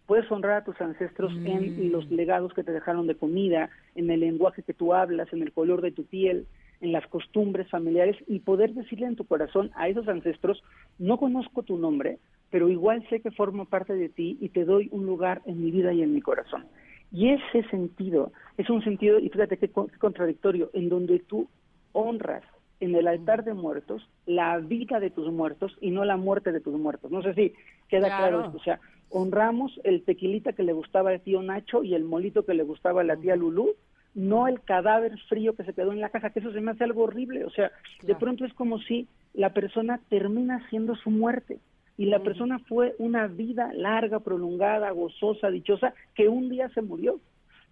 Puedes honrar a tus ancestros en los legados que te dejaron de comida, en el lenguaje que tú hablas, en el color de tu piel, en las costumbres familiares y poder decirle en tu corazón a esos ancestros, no conozco tu nombre, pero igual sé que formo parte de ti y te doy un lugar en mi vida y en mi corazón. Y ese sentido es un sentido, y fíjate qué, con- qué contradictorio, en donde tú honras en el altar de muertos la vida de tus muertos y no la muerte de tus muertos. No sé si queda claro, Claro. esto. O sea, honramos el tequilita que le gustaba al tío Nacho y el molito que le gustaba a la tía Lulú, no el cadáver frío que se quedó en la casa, que eso se me hace algo horrible. O sea, de pronto es como si la persona termina siendo su muerte y la persona fue una vida larga, prolongada, gozosa, dichosa, que un día se murió.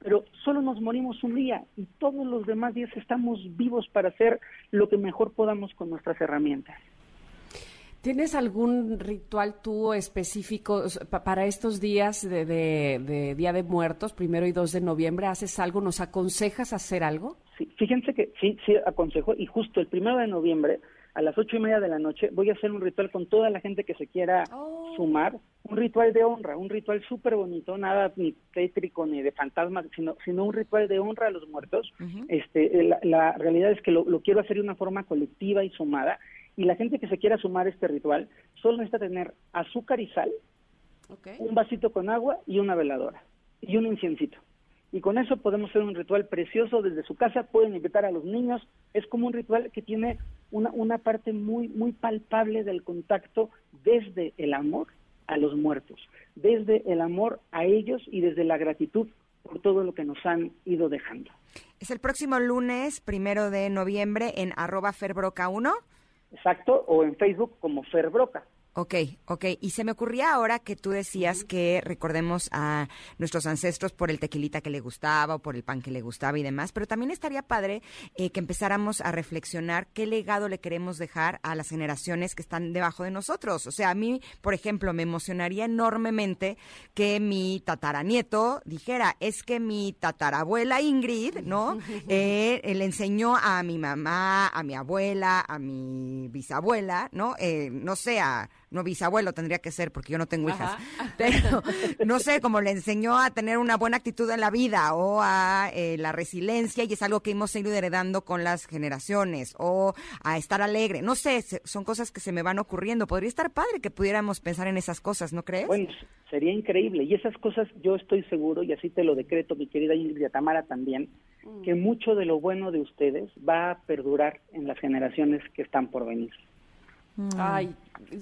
Pero solo nos morimos un día y todos los demás días estamos vivos para hacer lo que mejor podamos con nuestras herramientas. ¿Tienes algún ritual tú específico para estos días de, de- de Día de Muertos, primero y 2 de noviembre? ¿Haces algo? ¿Nos aconsejas hacer algo? Sí, fíjense que sí, sí aconsejo, y justo el primero de noviembre a las ocho y media de la noche voy a hacer un ritual con toda la gente que se quiera Oh. sumar, un ritual de honra, un ritual súper bonito, nada ni tétrico ni de fantasmas, sino, sino un ritual de honra a los muertos. este, la, la realidad es que lo, lo quiero hacer de una forma colectiva y sumada, y la gente que se quiera sumar a este ritual solo necesita tener azúcar y sal, un vasito con agua y una veladora y un inciencito. Y con eso podemos hacer un ritual precioso desde su casa, pueden invitar a los niños, es como un ritual que tiene una, una parte muy, muy palpable del contacto desde el amor a los muertos, desde el amor a ellos y desde la gratitud por todo lo que nos han ido dejando. Es el próximo lunes, primero de noviembre, en arroba ferbroca1. Exacto, o en Facebook como Fer Broca. Ok, ok. Y se me ocurría ahora que tú decías que recordemos a nuestros ancestros por el tequilita que le gustaba o por el pan que le gustaba y demás, pero también estaría padre eh, que empezáramos a reflexionar qué legado le queremos dejar a las generaciones que están debajo de nosotros. O sea, a mí, por ejemplo, me emocionaría enormemente que mi tataranieto dijera, es que mi tatarabuela Ingrid, ¿no? [laughs] Eh, le enseñó a mi mamá, a mi abuela, a mi bisabuela, ¿no? Eh, no sé, a no bisabuelo tendría que ser porque yo no tengo hijas, [laughs] pero no sé, como le enseñó a tener una buena actitud en la vida o a eh, la resiliencia y es algo que hemos ido heredando con las generaciones o a estar alegre, no sé, son cosas que se me van ocurriendo, podría estar padre que pudiéramos pensar en esas cosas, ¿no crees? Bueno, sería increíble. Y esas cosas yo estoy seguro, y así te lo decreto, mi querida Ingrid Tamara también, que mucho de lo bueno de ustedes va a perdurar en las generaciones que están por venir. Ay,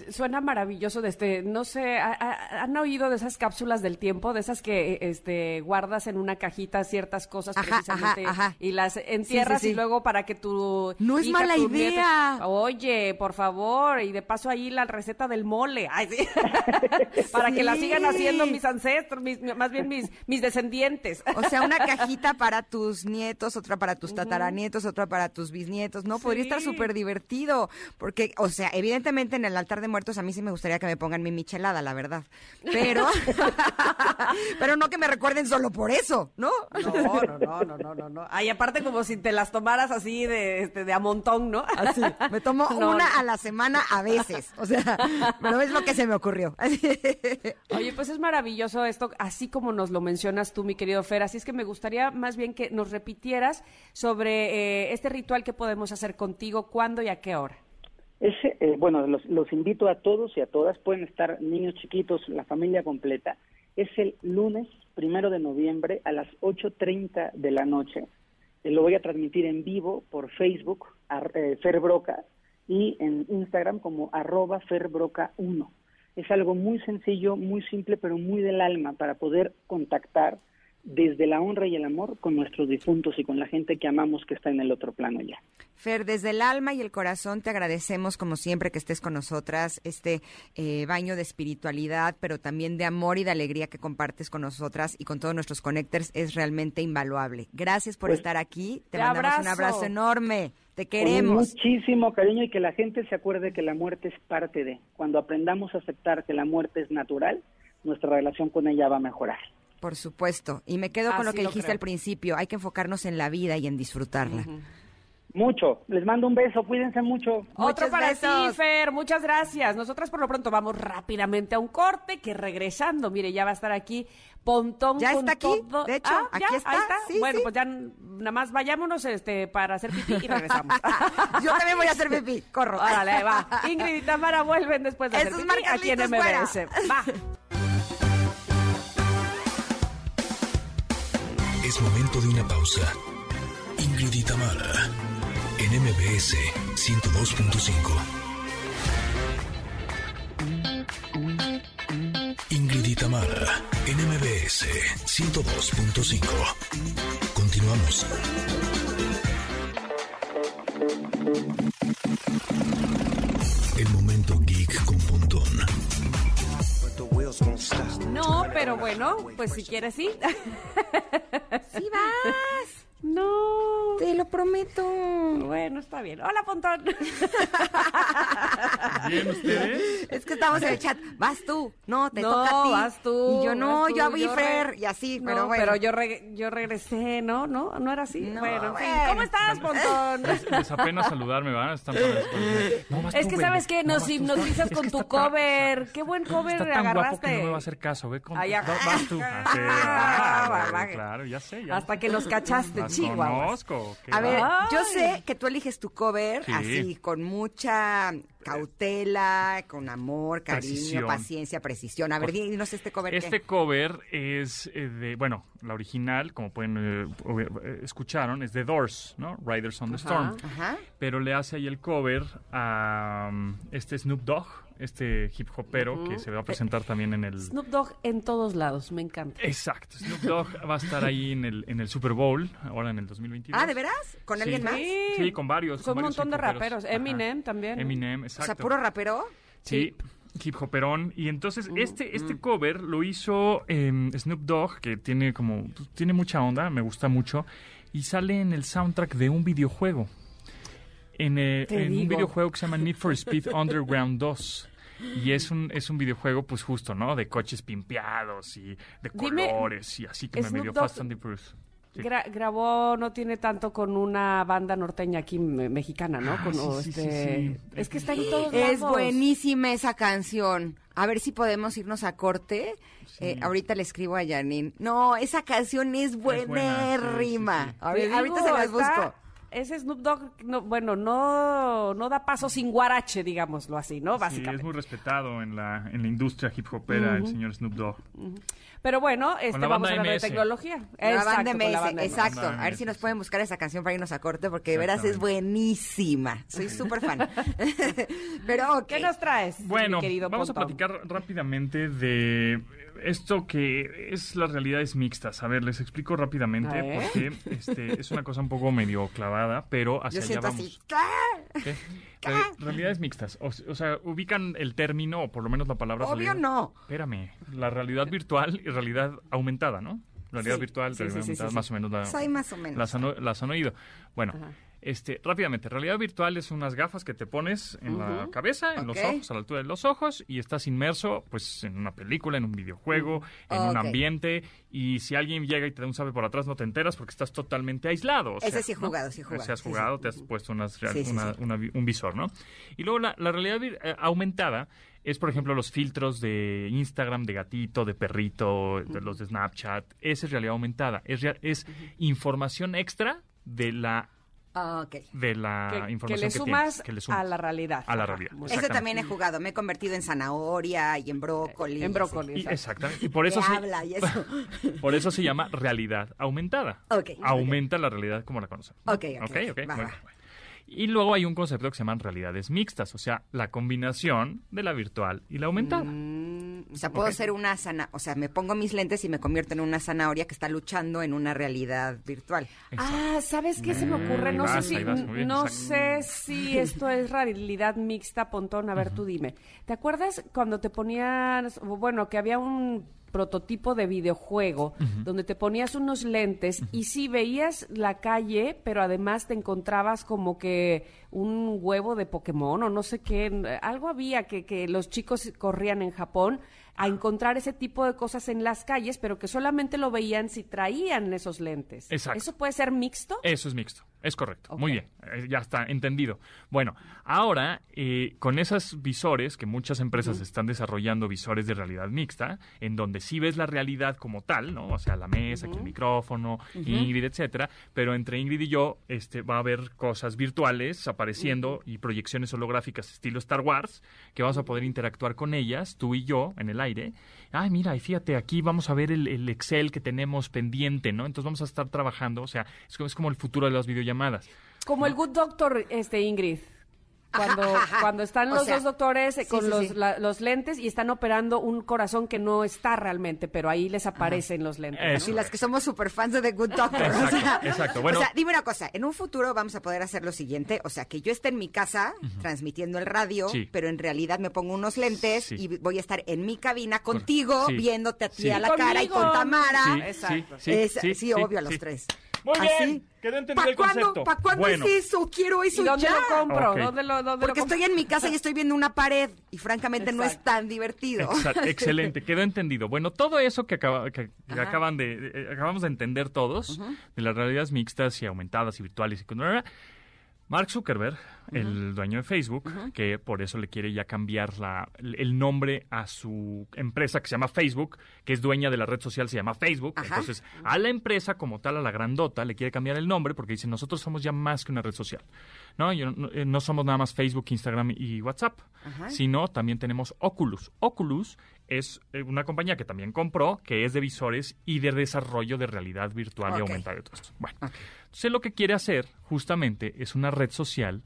suena maravilloso de este, no sé, ¿ha- ha- ¿han oído de esas cápsulas del tiempo? De esas que este guardas en una cajita ciertas cosas Ajá, precisamente ajá, ajá. y las entierras sí, sí. y luego para que tu No es mala tu nieto- idea. Oye, por favor, y de paso ahí la receta del mole. Ay, [laughs] para que la sigan haciendo mis ancestros, mis- más bien mis mis descendientes. O sea, una cajita para tus nietos, otra para tus tataranietos, otra para tus bisnietos, ¿no? Podría estar súper divertido, porque, o sea, evidentemente en el altar de muertos a mí sí me gustaría que me pongan mi michelada, la verdad. Pero, [laughs] pero no que me recuerden solo por eso, ¿no? No, no, no, no, no, no, no. Ay, aparte como si te las tomaras así de, este, de a montón, ¿no? Así, me tomo [laughs] No, una no. a la semana a veces, o sea, pero es lo que se me ocurrió. [laughs] Oye, pues es maravilloso esto, así como nos lo mencionas tú, mi querido Fer. Así es que me gustaría más bien que nos repitieras sobre eh, este ritual que podemos hacer contigo, cuándo y a qué hora. Ese, eh, bueno, los, los invito a todos y a todas, pueden estar niños chiquitos, la familia completa. Es el lunes primero de noviembre a las 8.30 de la noche. Eh, lo voy a transmitir en vivo por Facebook, ar- eh, Fer Broca, y en Instagram como arroba ferbroca1. Es algo muy sencillo, muy simple, pero muy del alma para poder contactar desde la honra y el amor con nuestros difuntos y con la gente que amamos que está en el otro plano ya. Fer, desde el alma y el corazón te agradecemos como siempre que estés con nosotras, este eh, baño de espiritualidad, pero también de amor y de alegría que compartes con nosotras y con todos nuestros connectors es realmente invaluable. Gracias por Pues, estar aquí, te, te mandamos un abrazo. enorme, te Con queremos. muchísimo cariño y que la gente se acuerde que la muerte es parte de. Cuando aprendamos a aceptar que la muerte es natural, nuestra relación con ella va a mejorar. Por supuesto, y me quedo con lo que lo dijiste creo. al principio, hay que enfocarnos en la vida y en disfrutarla. Mucho. Les mando un beso. Cuídense mucho. Otro para ti, Fer. Muchas gracias. Nosotras por lo pronto vamos rápidamente a un corte que regresando, mire, ya va a estar aquí Pontón Ya con está aquí, todo. de hecho, Ah, aquí ¿ya? está, Ahí está. sí, bueno, sí. pues ya nada más vayámonos este para hacer pipí y regresamos. [laughs] Yo también voy a hacer pipí, corro. Órale, va. Ingrid y Tamara vuelven después de hacer Esos pipí aquí en MBS. Va. [laughs] Es momento de una pausa. Ingrid y en MBS 102.5. Ingrid y Tamara, en MBS 102.5. Continuamos. El momento geek con Pontón. No, pero bueno, pues si quieres sí. Sí vas. No. Te lo prometo. Bueno, está bien. Hola, Pontón. ¿Bien ustedes? Es que estamos en el chat. Vas tú. No, te No, toca a ti. vas tú, Y yo no, tú, yo yo Fer y así, No, pero bueno. pero yo, yo regresé, ¿no? ¿No? ¿No era así? No, bueno. ¿Cómo estás, Pontón? Les, les apena saludarme, ¿verdad? Están por No, vas Es tú, que sabes que No, nos hipnotizas con es tu tan- cover. Qué buen cover Está tan guapo agarraste. que no me va a hacer caso, ve. Con, Ay, vas tú. Ah, [laughs] sí, Ah, claro, va, va. claro, ya sé. Ya Hasta que nos cachaste, Las conozco. A ver, yo sé que tú eliges tu cover Sí. así, con mucha cautela, con amor, cariño, Precisión. paciencia, precisión. A ver, dinos este cover qué. Este cover es eh, de, bueno, la original, como pueden eh, eh, escucharon, es de Doors, ¿no? Riders on the Ajá. Storm. Ajá. Pero le hace ahí el cover a um, este Snoop Dogg, este hip hopero que se va a presentar también en el Snoop Dogg en todos lados, me encanta. Exacto, Snoop Dogg va a estar ahí en el en el Super Bowl ahora en el 2022. Ah, ¿de veras? ¿Con Sí. alguien más? Sí. Sí, con varios. Con un varios montón de raperos. Ajá. Eminem también. Eminem, O exacto. sea, puro rapero. Sí, hip hoperón. Y entonces Mm, este, este cover lo hizo eh, Snoop Dogg, que tiene como, pues, tiene mucha onda, me gusta mucho, y sale en el soundtrack de un videojuego. En, eh, en un videojuego que se llama Need for Speed [laughs] Underground 2. Y es un, es un videojuego, pues justo, ¿no? De coches pimpeados y de Dime, colores y así que me medio Fast and the. Sí. Gra- grabó, no tiene tanto con una banda norteña aquí me- mexicana, ¿no? Ah, Con, sí, o sí, sí, este- sí. Es que está en todos Es buenísima esa canción. A ver si podemos irnos a corte. Eh, ahorita le escribo a Janine. No, esa canción es buena, buenérrima. sí, sí, sí. Ahori- Te Ahorita, digo, se las está- busco. Ese Snoop Dogg, no, bueno, no, no da paso sin guarache, digámoslo así, ¿no? Sí, Básicamente. es muy respetado en la, en la industria hip hopera el señor Snoop Dogg. Pero bueno, este, la vamos a hablar de MS. tecnología. La Exacto, banda la MS, banda exacto. A ver si nos pueden buscar esa canción para irnos a corte, porque de veras es buenísima. Soy súper fan. [laughs] [laughs] Pero. ¿Qué nos traes, Bueno, mi querido vamos Pontón? a platicar rápidamente de esto que es las realidades mixtas. A ver, les explico rápidamente porque este, es una cosa un poco medio clavada, pero hacia Yo allá vamos. así. ¿qué? ¿Qué? Re- realidades mixtas. O, o sea, ubican el término, o por lo menos la palabra. Obvio no. Espérame. La realidad virtual y realidad aumentada, ¿no? Realidad Sí, virtual, sí, realidad sí, aumentada, más o menos la, Soy más o menos. las han, o- las han oído. Bueno, Ajá. Este, rápidamente, realidad virtual es unas gafas que te pones en la cabeza, en los ojos, a la altura de los ojos, y estás inmerso, pues, en una película, en un videojuego, en un ambiente, y si alguien llega y te da un sabe por atrás, no te enteras porque estás totalmente aislado. o Ese sí he ¿no? jugado, sí he jugado, Si has jugado, sí. te has puesto unas real- Sí, una- un visor, ¿no? Y luego la, la realidad eh, aumentada es, por ejemplo, los filtros de Instagram, de gatito, de perrito, de los de Snapchat. Esa es realidad aumentada. Es, rea- es información extra de la, Ah, de la que, que información le que sumas tienes, que le sumas a la realidad. a la realidad. Exactamente. también he jugado. Me he convertido en zanahoria y en brócoli. En brócoli. Y- exactamente. Y por eso, se, habla y eso. [laughs] por eso se llama realidad aumentada. Aumenta la realidad como la conocemos. ¿no? Ok, ok, va, va. Y luego hay un concepto que se llaman realidades mixtas, o sea, la combinación de la virtual y la aumentada. Mm, o sea, puedo ser una sana, o sea, me pongo mis lentes y me convierto en una zanahoria que está luchando en una realidad virtual. Ah, ¿sabes qué se me ocurre? Ahí No vas, sé si vas, bien, no exacto. sé si esto es realidad mixta, Pontón, a ver tú dime. ¿Te acuerdas cuando te ponías, bueno, que había un prototipo de videojuego donde te ponías unos lentes y sí veías la calle, pero además te encontrabas como que un huevo de Pokémon o no sé qué, algo había que, que los chicos corrían en Japón a encontrar ese tipo de cosas en las calles, pero que solamente lo veían si traían esos lentes. Exacto. ¿Eso puede ser mixto? Eso es mixto, es correcto. Muy bien, eh, ya está entendido. Bueno, ahora eh, con esos visores, que muchas empresas están desarrollando visores de realidad mixta, en donde sí ves la realidad como tal, ¿no? O sea, la mesa, aquí el micrófono, Ingrid, etcétera, pero entre Ingrid y yo este, va a haber cosas virtuales apareciendo y proyecciones holográficas estilo Star Wars, que vamos a poder interactuar con ellas, tú y yo, en el aire. Ay, mira, y fíjate, aquí vamos a ver el, el Excel que tenemos pendiente, ¿no? Entonces vamos a estar trabajando, o sea, es como, es como el futuro de las videollamadas. Como el Good Doctor, este Ingrid. Cuando, Ajá, ajá. cuando están O los sea, dos doctores eh, sí, con sí, los, sí. la- los lentes y están operando un corazón que no está realmente, pero ahí les aparecen los lentes. Y las que somos super fans de The Good Doctor. Exacto, o sea, exacto. Bueno. o sea, dime una cosa, en un futuro vamos a poder hacer lo siguiente, o sea, que yo esté en mi casa transmitiendo el radio, Sí. pero en realidad me pongo unos lentes Sí. y voy a estar en mi cabina contigo, Sí. viéndote a ti Sí. a la cara y con Tamara. Sí, Exacto. sí, Es- sí, sí, obvio a los sí. tres. Muy Así. bien, quedó entendido ¿Para el cuándo, concepto. ¿pa' cuándo Bueno. es eso? Quiero eso ¿Y dónde ya. lo compro? Ok. ¿Dónde lo, dónde Porque lo compro? estoy en mi casa y estoy viendo una pared y francamente no es tan divertido. [laughs] Excelente, quedó entendido. Bueno, todo eso que, acaba- que- acaban de, de- acabamos de entender todos, de las realidades mixtas y aumentadas y virtuales y con Mark Zuckerberg, el dueño de Facebook, que por eso le quiere ya cambiar la, el nombre a su empresa que se llama Facebook, que es dueña de la red social, se llama Facebook. Ajá. Entonces, a la empresa como tal, a la grandota, le quiere cambiar el nombre porque dice, nosotros somos ya más que una red social. No, Yo no, eh, no somos nada más Facebook, Instagram y WhatsApp, Ajá. sino también tenemos Oculus. Oculus es eh, una compañía que también compró, que es de visores y de desarrollo de realidad virtual y aumentada y todo esto. Bueno, entonces lo que quiere hacer justamente es una red social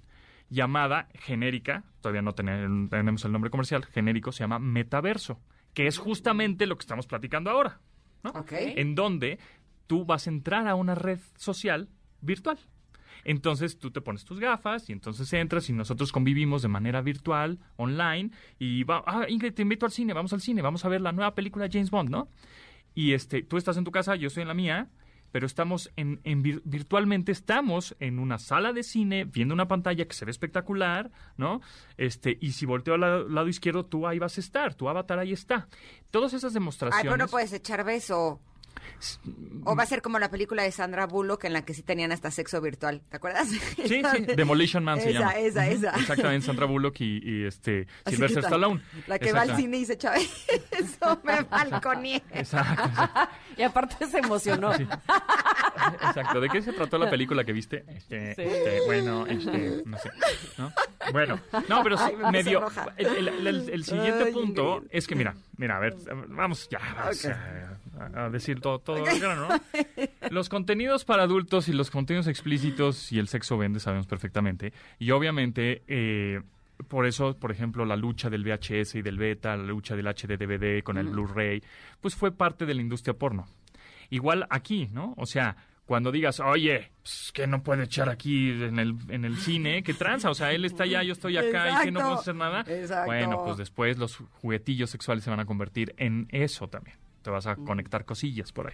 llamada genérica, todavía no ten- tenemos el nombre comercial, genérico, se llama Metaverso, que es justamente lo que estamos platicando ahora, ¿no? En donde tú vas a entrar a una red social virtual. Entonces tú te pones tus gafas y entonces entras y nosotros convivimos de manera virtual, online, y va, ah, Ingrid, te invito al cine, vamos al cine, vamos a ver la nueva película de James Bond, ¿no? Y este, tú estás en tu casa, yo estoy en la mía, pero estamos en, en vir- virtualmente estamos en una sala de cine viendo una pantalla que se ve espectacular, ¿no? Este, y si volteo al lado, lado izquierdo, tú ahí vas a estar, tu avatar ahí está. Todas esas Ay, demostraciones. pero no puedes echar beso. O va a ser como la película de Sandra Bullock en la que sí tenían hasta sexo virtual. ¿Te acuerdas? Sí, [laughs] sí, Demolition Man se Esa, llama. esa, Ujú, esa. Exactamente, Sandra [laughs] Bullock y, y, este Sylvester Stallone. La que va al cine y se echa beso, me balconé. Exacto, exacto. [laughs] Y aparte se emocionó. Sí. Exacto. ¿De qué se trató la película que viste? Este, Sí. este, bueno, este, no sé. ¿no? Bueno, no, pero sí, Ay, me medio. El, el- el- el siguiente Ay, punto es que, mira, mira, a ver, vamos ya vamos a, a decir todo, todo grano, ¿no? [laughs] Los contenidos para adultos y los contenidos explícitos y el sexo vende, sabemos perfectamente. Y obviamente, eh, por eso, por ejemplo, la lucha del VHS y del beta, la lucha del HD-DVD con el Blu-ray, pues fue parte de la industria porno. Igual aquí, ¿no? O sea, cuando digas, oye, pues, que no puede echar aquí en el, en el cine, ¿qué tranza? O sea, él está allá, yo estoy acá y que no puedo hacer nada. Exacto. Bueno, pues después los juguetillos sexuales se van a convertir en eso también. Te vas a conectar cosillas por ahí.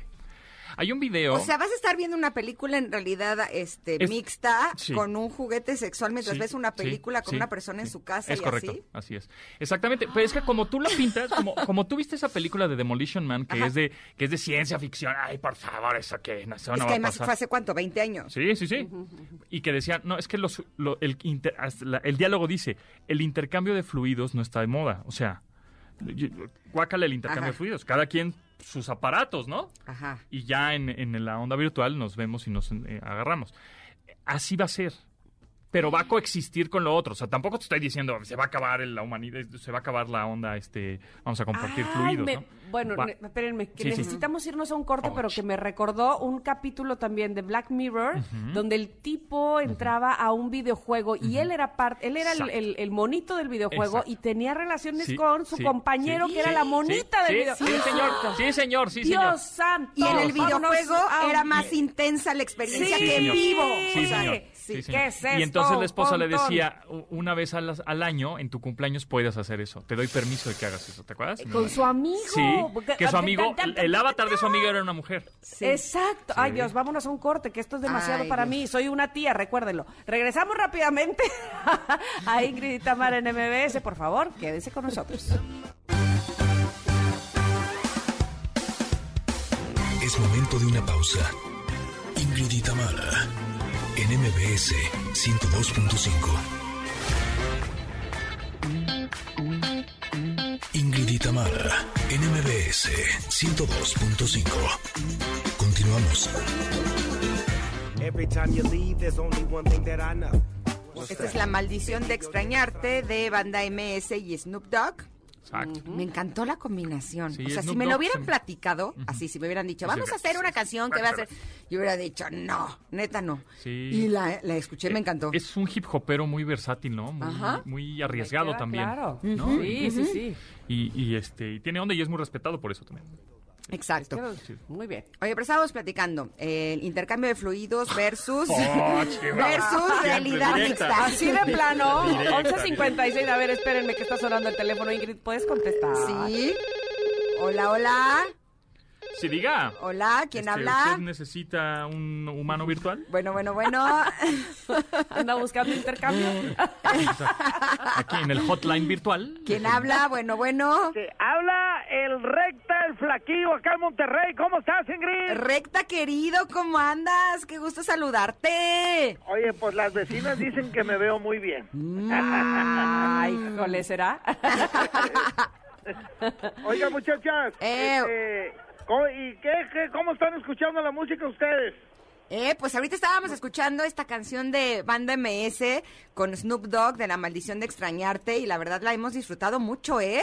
Hay un video. O sea, vas a estar viendo una película en realidad este Es- mixta sí. con un juguete sexual mientras Sí, ves una sí, película con una persona en su casa Es y correcto, así. así es. Exactamente. Pero es que como tú la pintas, como, [laughs] como tú viste esa película de Demolition Man, que Ajá. es de que es de ciencia ficción, ay, por favor, eso que no, eso es no que va a pasar. fue hace cuánto, 20 años. Sí, sí, sí. Y que decían, no, es que los, lo- el, inter- la- el diálogo dice, el intercambio de fluidos no está de moda. O sea, guácale el intercambio Ajá. de fluidos. Cada quien sus aparatos, ¿no? Ajá. y ya en, en la onda virtual nos vemos y nos eh, agarramos. Así va a ser. Pero va a coexistir con lo otro. O sea, tampoco te estoy diciendo se va a acabar la humanidad, se va a acabar la onda, este, vamos a compartir Ay, fluidos, me- ¿no? Bueno, Va- espérenme, que Sí, sí. necesitamos irnos a un corte, pero que me recordó un capítulo también de Black Mirror, donde el tipo entraba a un videojuego y él era parte, él era el, Exacto. el- el monito del videojuego Exacto. y tenía relaciones Sí, con su sí, compañero sí, que era sí, la monita sí, del videojuego. Sí, señor. Sí, señor. Sí, señor. Dios santo. Y en el videojuego era más intensa la experiencia que en vivo. Sí, señor. sí. ¿Qué es esto, entonces la esposa le decía, "U- una vez al, al año, en tu cumpleaños puedes hacer eso. Te doy permiso de que hagas eso. ¿Te acuerdas? Con su amigo. Sí, Porque- que su amigo, el, avatar de su amigo era una mujer. Exacto. Ay, Dios, vámonos a un corte, que esto es demasiado Ay, para Dios. mí. Soy una tía, recuérdenlo. Regresamos rápidamente [laughs] a Ingrid y Tamara en MBS. Por favor, quédense con nosotros. Es momento de una pausa. Ingrid y Tamara, en MBS 102.5. Ingrid y Tamara, en MBS 102.5. Continuamos. Every time you leave, there's only one thing that I know. Esta es la maldición de extrañarte de Banda MS y Snoop Dogg. Exacto. Me encantó la combinación. Sí, o sea, si me lo hubieran platicado, así, si me hubieran dicho, vamos sí. a hacer una canción que va a ser, yo hubiera dicho, no, neta no. Sí. Y la, la escuché, me encantó. Es un hip hopero muy versátil, ¿no? Muy, Ajá. muy arriesgado Queda también. Claro. ¿no? Sí, sí, sí. Y, y, este y tiene onda y es muy respetado por eso también. Exacto. Muy bien. Oye, pero estábamos platicando, el intercambio de fluidos versus, [laughs] Oh, versus realidad mixta. Así de plano, Directa, 11.56. A ver, espérenme que está sonando el teléfono. Ingrid, ¿puedes contestar? Sí. Hola, hola. Sí, diga. Hola, ¿quién Este, habla? ¿Usted necesita un humano virtual? Bueno, bueno, bueno. [laughs] Anda buscando intercambio. Aquí en el hotline virtual. ¿Quién habla? Bueno, bueno. Habla el recta, el flaquillo acá en Monterrey. ¿Cómo estás, Ingrid? Recta, querido, ¿cómo andas? Qué gusto saludarte. Oye, pues las vecinas dicen que me veo muy bien. Ay, híjole, ¿será? [laughs] Oiga, muchachas. Eh. este, ¿cómo- ¿Y qué, qué- cómo están escuchando la música ustedes? Eh, pues ahorita estábamos escuchando esta canción de Banda MS con Snoop Dogg de La Maldición de Extrañarte y la verdad la hemos disfrutado mucho, ¿eh?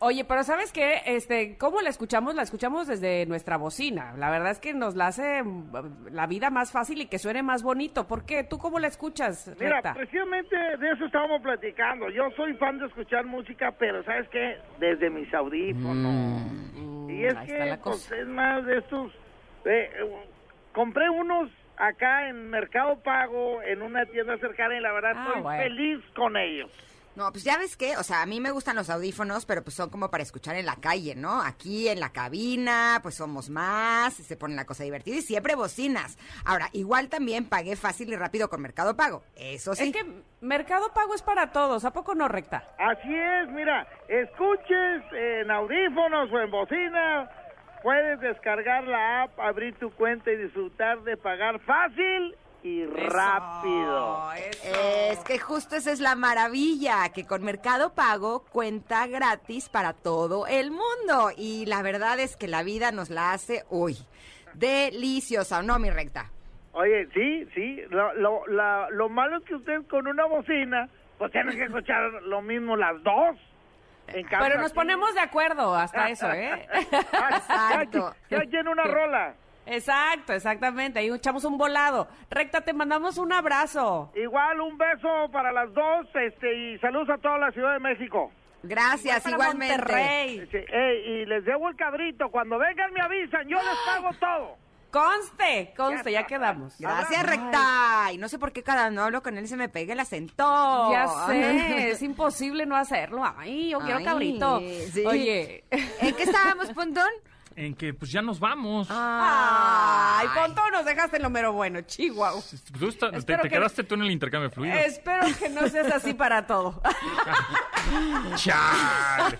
Oye, pero ¿sabes qué? Este, ¿cómo la escuchamos? La escuchamos desde nuestra bocina. La verdad es que nos la hace mm, la vida más fácil y que suene más bonito. ¿Por qué? ¿Tú cómo la escuchas, Mira, Recta? precisamente de eso estábamos platicando. Yo soy fan de escuchar música, pero ¿sabes qué? Desde mis audífonos. Y es ahí que pues, es más de estos... eh, eh, compré unos acá en Mercado Pago, en una tienda cercana, y la verdad Ah, estoy bueno. feliz con ellos. No, pues ya ves qué, o sea, a mí me gustan los audífonos, pero pues son como para escuchar en la calle, ¿no? Aquí en la cabina, pues somos más, se pone la cosa divertida y siempre bocinas. Ahora, igual también pagué fácil y rápido con Mercado Pago, eso sí. Es que Mercado Pago es para todos. ¿A poco no, Recta? Así es, mira, escuches en audífonos o en bocina, puedes descargar la app, abrir tu cuenta y disfrutar de pagar fácil y rápido. Es que justo esa es la maravilla, que con Mercado Pago cuenta gratis para todo el mundo. Y la verdad es que la vida nos la hace, uy, deliciosa, ¿o no, mi recta? Oye, sí, sí, lo, lo, la- lo malo es que usted con una bocina, pues tiene que escuchar lo mismo las dos. Pero nos aquí- ponemos de acuerdo hasta eso, ¿eh? Exacto. [laughs] Ya tiene una rola. Exacto, exactamente. Ahí echamos un volado. Recta, te mandamos un abrazo. Igual un beso para las dos, este, y saludos a toda la Ciudad de México. Gracias, Para igualmente. Monterrey. Este, y les debo el cabrito, cuando vengan me avisan, yo les pago todo. Conste, conste, ya quedamos. Gracias, recta. Y no sé por qué cada no hablo con él se me pega el acento. Ya sé, es imposible no hacerlo. Ay, yo quiero cabrito. sí. Oye. ¿En qué estábamos, Pontón? En que pues ya nos vamos. Ay, Ponto, nos dejaste en lo mero bueno, Chihuahua. Tú está- te, Espero te que- quedaste tú en el intercambio de fluidos. Espero que no seas así para todo. [laughs] Chale.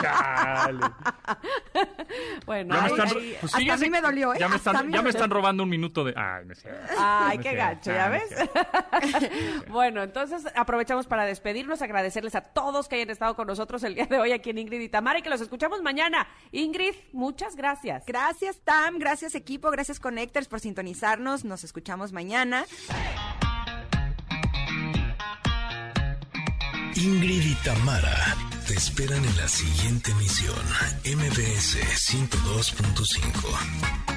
Chale. Bueno, Ya me ay, están, ay, pues hasta sí, ya a mí sé- me dolió, ¿eh? Ya me Hasta a están, mí ya me están robando un minuto de. Ay, no es cierto. Ay, No qué gacho. ¿ya Ah, no es ves? cierto. [laughs] bueno, entonces aprovechamos para despedirnos, agradecerles a todos que hayan estado con nosotros el día de hoy aquí en Ingrid y Tamara y que los escuchamos mañana. Ingrid, muchas gracias. Gracias, Tam. Gracias, equipo. Gracias, Connectors, por sintonizarnos. Nos escuchamos mañana. Ingrid y Tamara te esperan en la siguiente emisión, MBS 102.5.